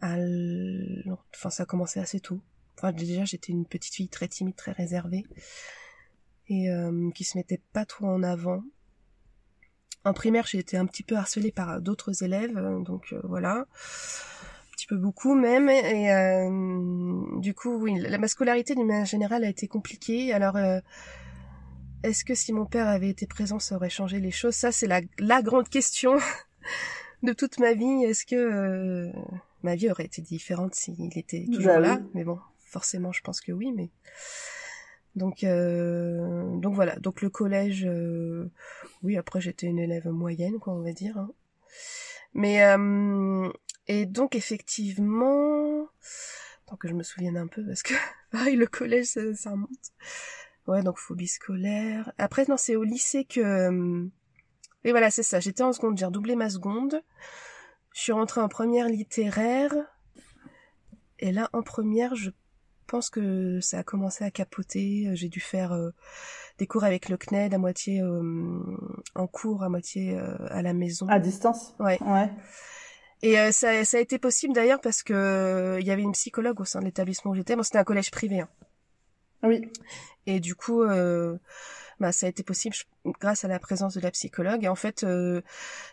à Enfin, ça a commencé assez tôt. Enfin, déjà, j'étais une petite fille très timide, très réservée, et euh, qui se mettait pas trop en avant. En primaire, j'ai été un petit peu harcelée par d'autres élèves, euh, donc euh, voilà, un petit peu beaucoup même. Et euh, du coup, oui, la, ma scolarité d'une manière générale a été compliquée. Alors, euh, est-ce que si mon père avait été présent, ça aurait changé les choses? Ça, c'est la, la grande question de toute ma vie. Est-ce que euh, ma vie aurait été différente s'il était toujours Bah là? Oui. Mais bon, forcément, je pense que oui. Mais donc, euh, donc voilà. Donc le collège, euh, oui. Après, j'étais une élève moyenne, quoi, on va dire. hein. Mais euh, et donc effectivement, tant que je me souvienne un peu, parce que pareil, le collège, ça, ça remonte. Ouais, donc phobie scolaire. Après, non, c'est au lycée que. euh, Et voilà, c'est ça. J'étais en seconde, j'ai redoublé ma seconde. Je suis rentrée en première littéraire. Et là, en première, je pense que ça a commencé à capoter. J'ai dû faire euh, des cours avec le CNED à moitié euh, en cours, à moitié euh, à la maison. À distance Ouais. Ouais. Et ça, ça a été possible d'ailleurs parce que il y avait une psychologue au sein de l'établissement où j'étais. Moi, c'était un collège privé. hein. Oui. Et du coup, bah, ça a été possible je- grâce à la présence de la psychologue. Et en fait,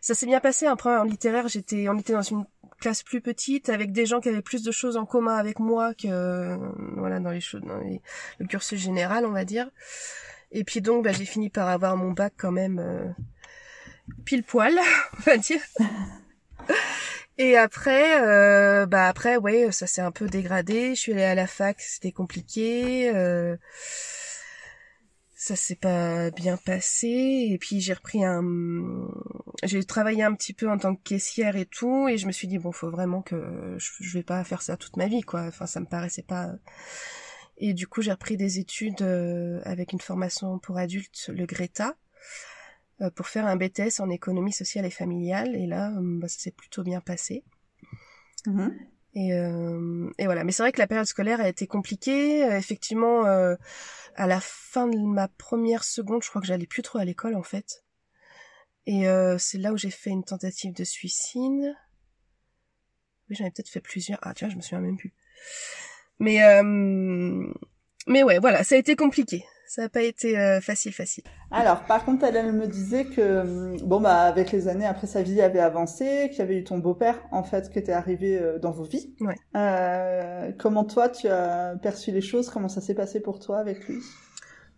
ça s'est bien passé. Après, en littéraire, j'étais, on était dans une classe plus petite avec des gens qui avaient plus de choses en commun avec moi que euh, voilà dans les choses, dans les- le cursus général, on va dire. Et puis donc, bah, j'ai fini par avoir mon bac quand même euh, pile poil, on va dire. Et après, euh, bah après, ouais, ça s'est un peu dégradé. Je suis allée à la fac, c'était compliqué. euh, ça s'est pas bien passé. Et puis j'ai repris un, j'ai travaillé un petit peu en tant que caissière et tout. Et je me suis dit bon, faut vraiment que je, je vais pas faire ça toute ma vie, quoi. Enfin, ça me paraissait pas. Et du coup, j'ai repris des études euh, avec une formation pour adultes, le Greta euh, pour faire un BTS en économie sociale et familiale. Et là, euh, bah, ça s'est plutôt bien passé. Mhm. Et, euh, et voilà. Mais c'est vrai que la période scolaire a été compliquée. Euh, effectivement, euh, à la fin de ma première seconde, je crois que j'allais plus trop à l'école en fait. Et euh, c'est là où j'ai fait une tentative de suicide. Oui, j'en ai peut-être fait plusieurs. Ah tiens, je me souviens même plus. Mais euh, mais ouais, voilà, ça a été compliqué. Ça n'a pas été euh, facile, facile. Alors, par contre, elle, elle me disait que, hum, bon, bah, avec les années, après sa vie avait avancé, qu'il y avait eu ton beau-père, en fait, qui était arrivé euh, dans vos vies. Ouais. Euh, comment toi, tu as perçu les choses? Comment ça s'est passé pour toi avec lui?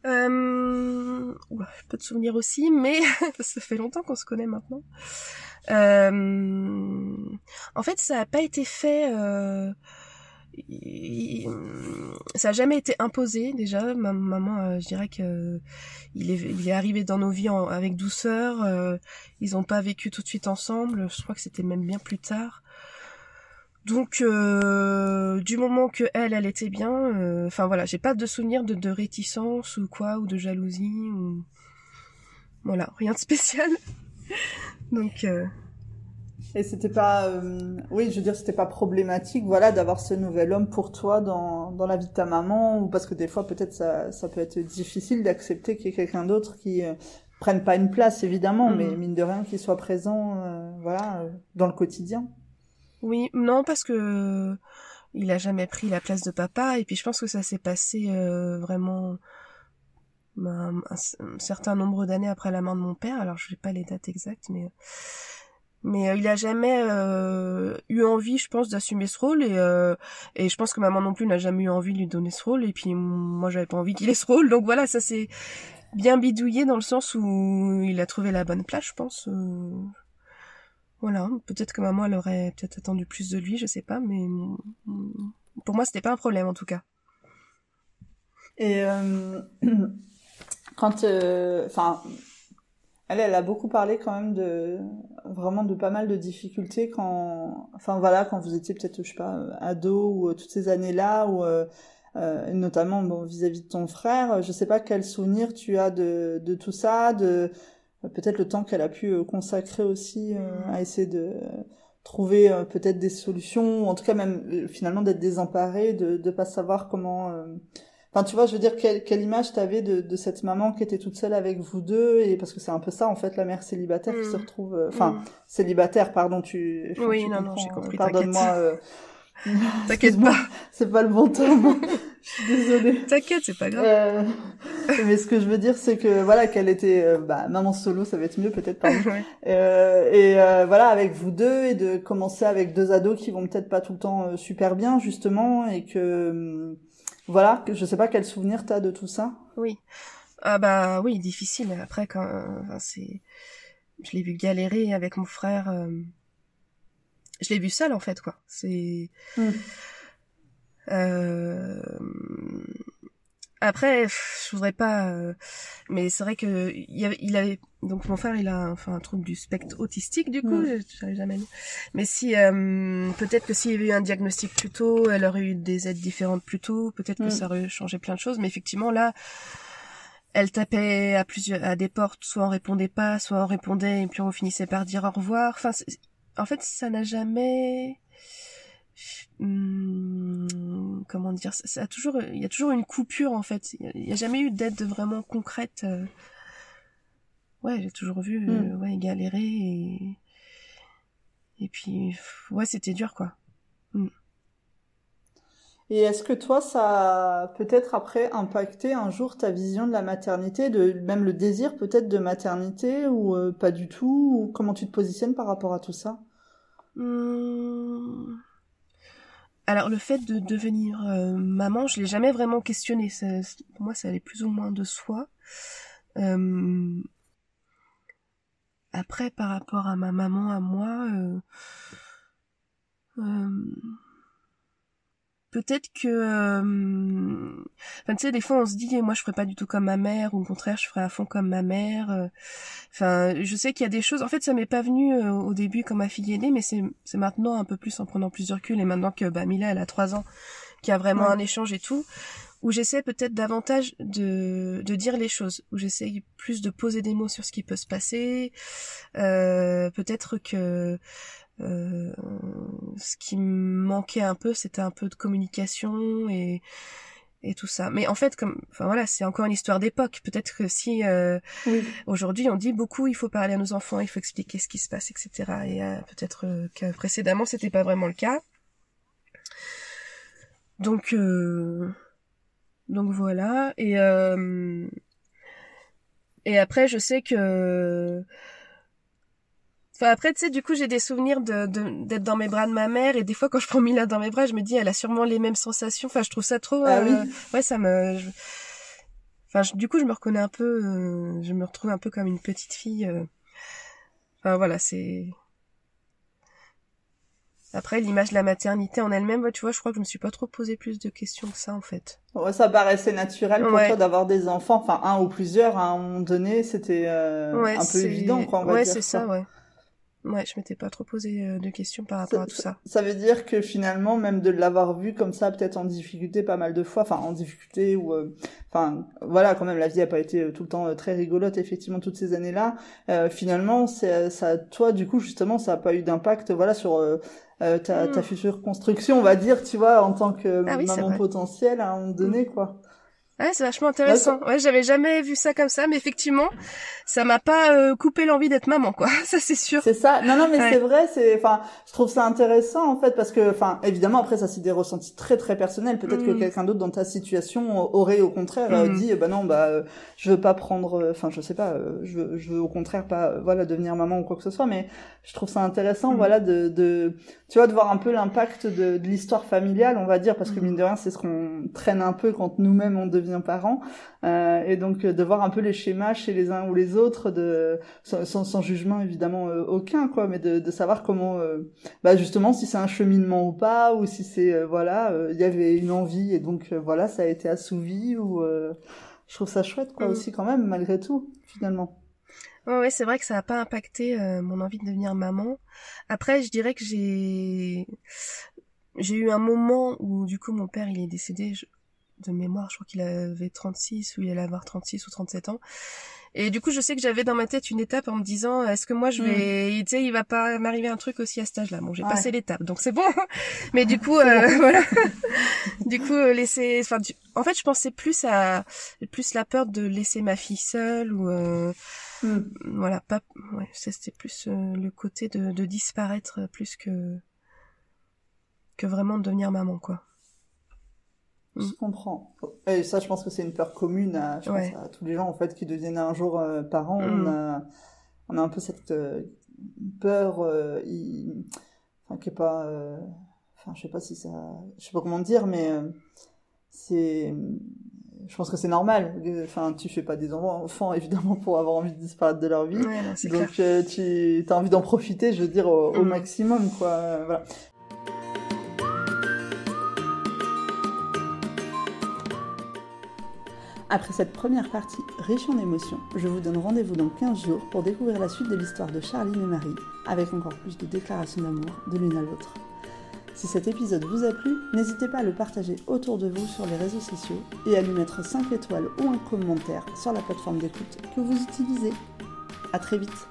Euh... oula, peu de souvenirs aussi, mais ça fait longtemps qu'on se connaît maintenant. Euh... En fait, ça n'a pas été fait. Euh... Ça a jamais été imposé déjà. Ma maman, euh, je dirais que est, il est arrivé dans nos vies avec douceur. euh, Ils n'ont pas vécu tout de suite ensemble. Je crois que c'était même bien plus tard. Donc, euh, du moment que elle, elle était bien, euh, enfin voilà, j'ai pas de souvenir de, de réticence ou quoi, ou de jalousie, ou voilà, rien de spécial. Donc, euh, Et c'était pas, euh, oui, je veux dire, c'était pas problématique, voilà, d'avoir ce nouvel homme pour toi dans, dans la vie de ta maman, ou parce que des fois, peut-être, ça, ça peut être difficile d'accepter qu'il y ait quelqu'un d'autre qui euh, prenne pas une place, évidemment, Mhm. mais mine de rien, qu'il soit présent, euh, voilà, euh, dans le quotidien. oui, non, parce que il a jamais pris la place de papa, et puis je pense que ça s'est passé euh, vraiment ben, un, un certain nombre d'années après la mort de mon père. Alors, je sais pas les dates exactes, mais mais euh, il a jamais euh, eu envie, je pense, d'assumer ce rôle et euh, et je pense que maman non plus n'a jamais eu envie de lui donner ce rôle et puis moi j'avais pas envie qu'il ait ce rôle donc voilà ça c'est bien bidouillé dans le sens où il a trouvé la bonne place, je pense. Euh. Voilà, peut-être que maman elle aurait peut-être attendu plus de lui, je sais pas, mais pour moi c'était pas un problème en tout cas. Et euh, quand, euh, enfin, elle, elle a beaucoup parlé quand même de vraiment de pas mal de difficultés quand, enfin voilà, quand vous étiez peut-être je sais pas ado ou toutes ces années-là où euh, notamment bon, vis-à-vis de ton frère. Je sais pas quel souvenir tu as de, de tout ça, de peut-être le temps qu'elle a pu euh, consacrer aussi euh, à essayer de trouver peut-être des solutions, ou en tout cas même finalement d'être désemparée, de ne pas savoir comment. Enfin, tu vois, je veux dire, quelle, quelle image t'avais de, de cette maman qui était toute seule avec vous deux et parce que c'est un peu ça en fait, la mère célibataire qui se mm. retrouve, enfin mm. célibataire, pardon, tu. Oui, non, non, j'ai compris. Pardonne-moi. T'inquiète pas. C'est pas le bon temps. je suis désolée. T'inquiète, c'est pas grave. Euh, mais ce que je veux dire, c'est que voilà, qu'elle était euh, bah, maman solo, ça va être mieux peut-être. ouais. euh, et euh, voilà, avec vous deux et de commencer avec deux ados qui vont peut-être pas tout le temps euh, super bien justement et que hum, voilà, je sais pas quel souvenir t'as de tout ça. Oui. Ah bah oui, difficile. Après, quand enfin, c'est, je l'ai vu galérer avec mon frère je l'ai vu seul en fait quoi. C'est mm. euh... après je voudrais pas euh, mais c'est vrai que il avait donc mon frère il a enfin un trouble du spectre autistique du coup mm. je jamais mais si euh, peut-être que s'il y avait eu un diagnostic plus tôt elle aurait eu des aides différentes plus tôt peut-être que mm. ça aurait changé plein de choses mais effectivement là elle tapait à plusieurs à des portes soit on répondait pas soit on répondait et puis on finissait par dire au revoir enfin en fait, ça n'a jamais hmm, comment dire ça, a toujours il y a toujours une coupure en fait il n'y a, jamais eu d'aide vraiment concrète euh. ouais j'ai toujours vu euh, hmm. ouais galérer et et puis ouais c'était dur quoi hmm. Et est-ce que toi, ça a peut-être après impacté un jour ta vision de la maternité, de même le désir peut-être de maternité ou euh, pas du tout? Ou Comment tu te positionnes par rapport à tout ça? Hmm. Alors le fait de devenir euh, maman, je l'ai jamais vraiment questionné. pour moi, ça allait plus ou moins de soi. Euh, après, par rapport à ma maman, à moi, peut-être que euh, enfin tu sais des fois on se dit moi je ferais pas du tout comme ma mère ou au contraire je ferais à fond comme ma mère euh. enfin je sais qu'il y a des choses en fait ça m'est pas venu euh, au début quand ma fille est née mais c'est c'est maintenant un peu plus en prenant plus de recul et maintenant que bah Mila elle a trois ans qu'il y a vraiment un échange et tout où j'essaie peut-être davantage de, de dire les choses, où j'essaie plus de poser des mots sur ce qui peut se passer. Euh, peut-être que euh, ce qui me manquait un peu, c'était un peu de communication et et tout ça. Mais en fait, comme, enfin voilà, c'est encore une histoire d'époque. Peut-être que si euh, aujourd'hui on dit beaucoup, il faut parler à nos enfants, il faut expliquer ce qui se passe, etc. Et euh, peut-être que précédemment c'était pas vraiment le cas. Donc donc voilà. Et et après, je sais que après, tu sais, du coup, j'ai des souvenirs de, d'être dans mes bras de ma mère et des fois, quand je prends Mila dans mes bras, je me dis, elle a sûrement les mêmes sensations. Enfin, je trouve ça trop. Ah oui. Euh, ouais, ça me. Enfin, du coup, je me reconnais un peu. Euh, je me retrouve un peu comme une petite fille. Euh. Enfin, voilà, c'est. Après, l'image de la maternité en elle-même, tu vois, je crois que je me suis pas trop posé plus de questions que ça, en fait. Ouais, ça paraissait naturel pour toi d'avoir des enfants, enfin un ou plusieurs à un moment donné, c'était un peu évident, quoi. On va ouais, c'est ça, ouais. Ouais, je m'étais pas trop posé euh, de questions par rapport à tout ça. Ça veut dire que finalement, même de l'avoir vu comme ça, peut-être en difficulté pas mal de fois, enfin en difficulté ou, euh, enfin voilà, quand même la vie a pas été euh, tout le temps très rigolote effectivement toutes ces années-là. finalement, c'est ça, toi du coup justement, ça a pas eu d'impact, voilà, sur ta, ta hmm. future construction, on va dire, tu vois, en tant que ah maman potentielle à un moment donné, quoi. Ouais, c'est vachement intéressant. Ouais, j'avais jamais vu ça comme ça, mais effectivement, ça m'a pas euh, coupé l'envie d'être maman, quoi. Ça, c'est sûr. C'est ça. Non, non, mais c'est vrai. C'est, enfin, je trouve ça intéressant en fait parce que, enfin, évidemment, après, ça c'est des ressentis très très personnels. Peut-être que mm. quelqu'un d'autre dans ta situation aurait au contraire euh, mm. dit, bah non, bah, euh, je veux pas prendre, enfin, je sais pas, je veux, je veux au contraire pas, voilà, devenir maman ou quoi que ce soit. Mais je trouve ça intéressant, mm. voilà, de, de, tu vois, de voir un peu l'impact de, de l'histoire familiale, on va dire, parce que mine de rien, c'est ce qu'on traîne un peu quand nous-mêmes on devient devient parent, euh, et donc de voir un peu les schémas chez les uns ou les autres, de sans, sans jugement évidemment aucun, quoi, mais de, de savoir comment, bah justement, si c'est un cheminement ou pas, ou si c'est voilà, il y avait une envie et donc voilà, ça a été assouvi, ou je trouve ça chouette, quoi, mm. aussi quand même, malgré tout, finalement. Ouais, ouais c'est vrai que ça n'a pas impacté mon envie de devenir maman. Après, je dirais que j'ai j'ai eu un moment où du coup mon père il est décédé de mémoire, je crois qu'il avait 36 ou il allait avoir 36 ou 37 ans. Et du coup, je sais que j'avais dans ma tête une étape en me disant, est-ce que moi je vais, mm. tu sais, il va pas m'arriver un truc aussi à cet âge-là. Bon, j'ai passé l'étape, donc c'est bon. Mais du coup, euh, voilà. du coup, euh, laisser, enfin, en fait, je pensais plus à, plus la peur de laisser ma fille seule ou, euh, mm. voilà, pas, ouais, c'était plus le côté de, de disparaître plus que, que vraiment de devenir maman, quoi. Je mm. comprends. Et ça, je pense que c'est une peur commune à, tous les gens en fait qui deviennent un jour euh, parents. On, mm. a, on a un peu cette euh, peur, euh, enfin qui est pas, enfin je sais pas si ça, je sais pas comment dire, mais c'est, je pense que c'est normal. Enfin, tu fais pas des enfants évidemment pour avoir envie de disparaître de leur vie. Donc tu as envie d'en profiter, je veux dire au, au mm. maximum quoi. Voilà. Après cette première partie riche en émotions, je vous donne rendez-vous dans 15 jours pour découvrir la suite de l'histoire de Charline et Marie, avec encore plus de déclarations d'amour de l'une à l'autre. Si cet épisode vous a plu, n'hésitez pas à le partager autour de vous sur les réseaux sociaux et à lui mettre 5 étoiles ou un commentaire sur la plateforme d'écoute que vous utilisez. A très vite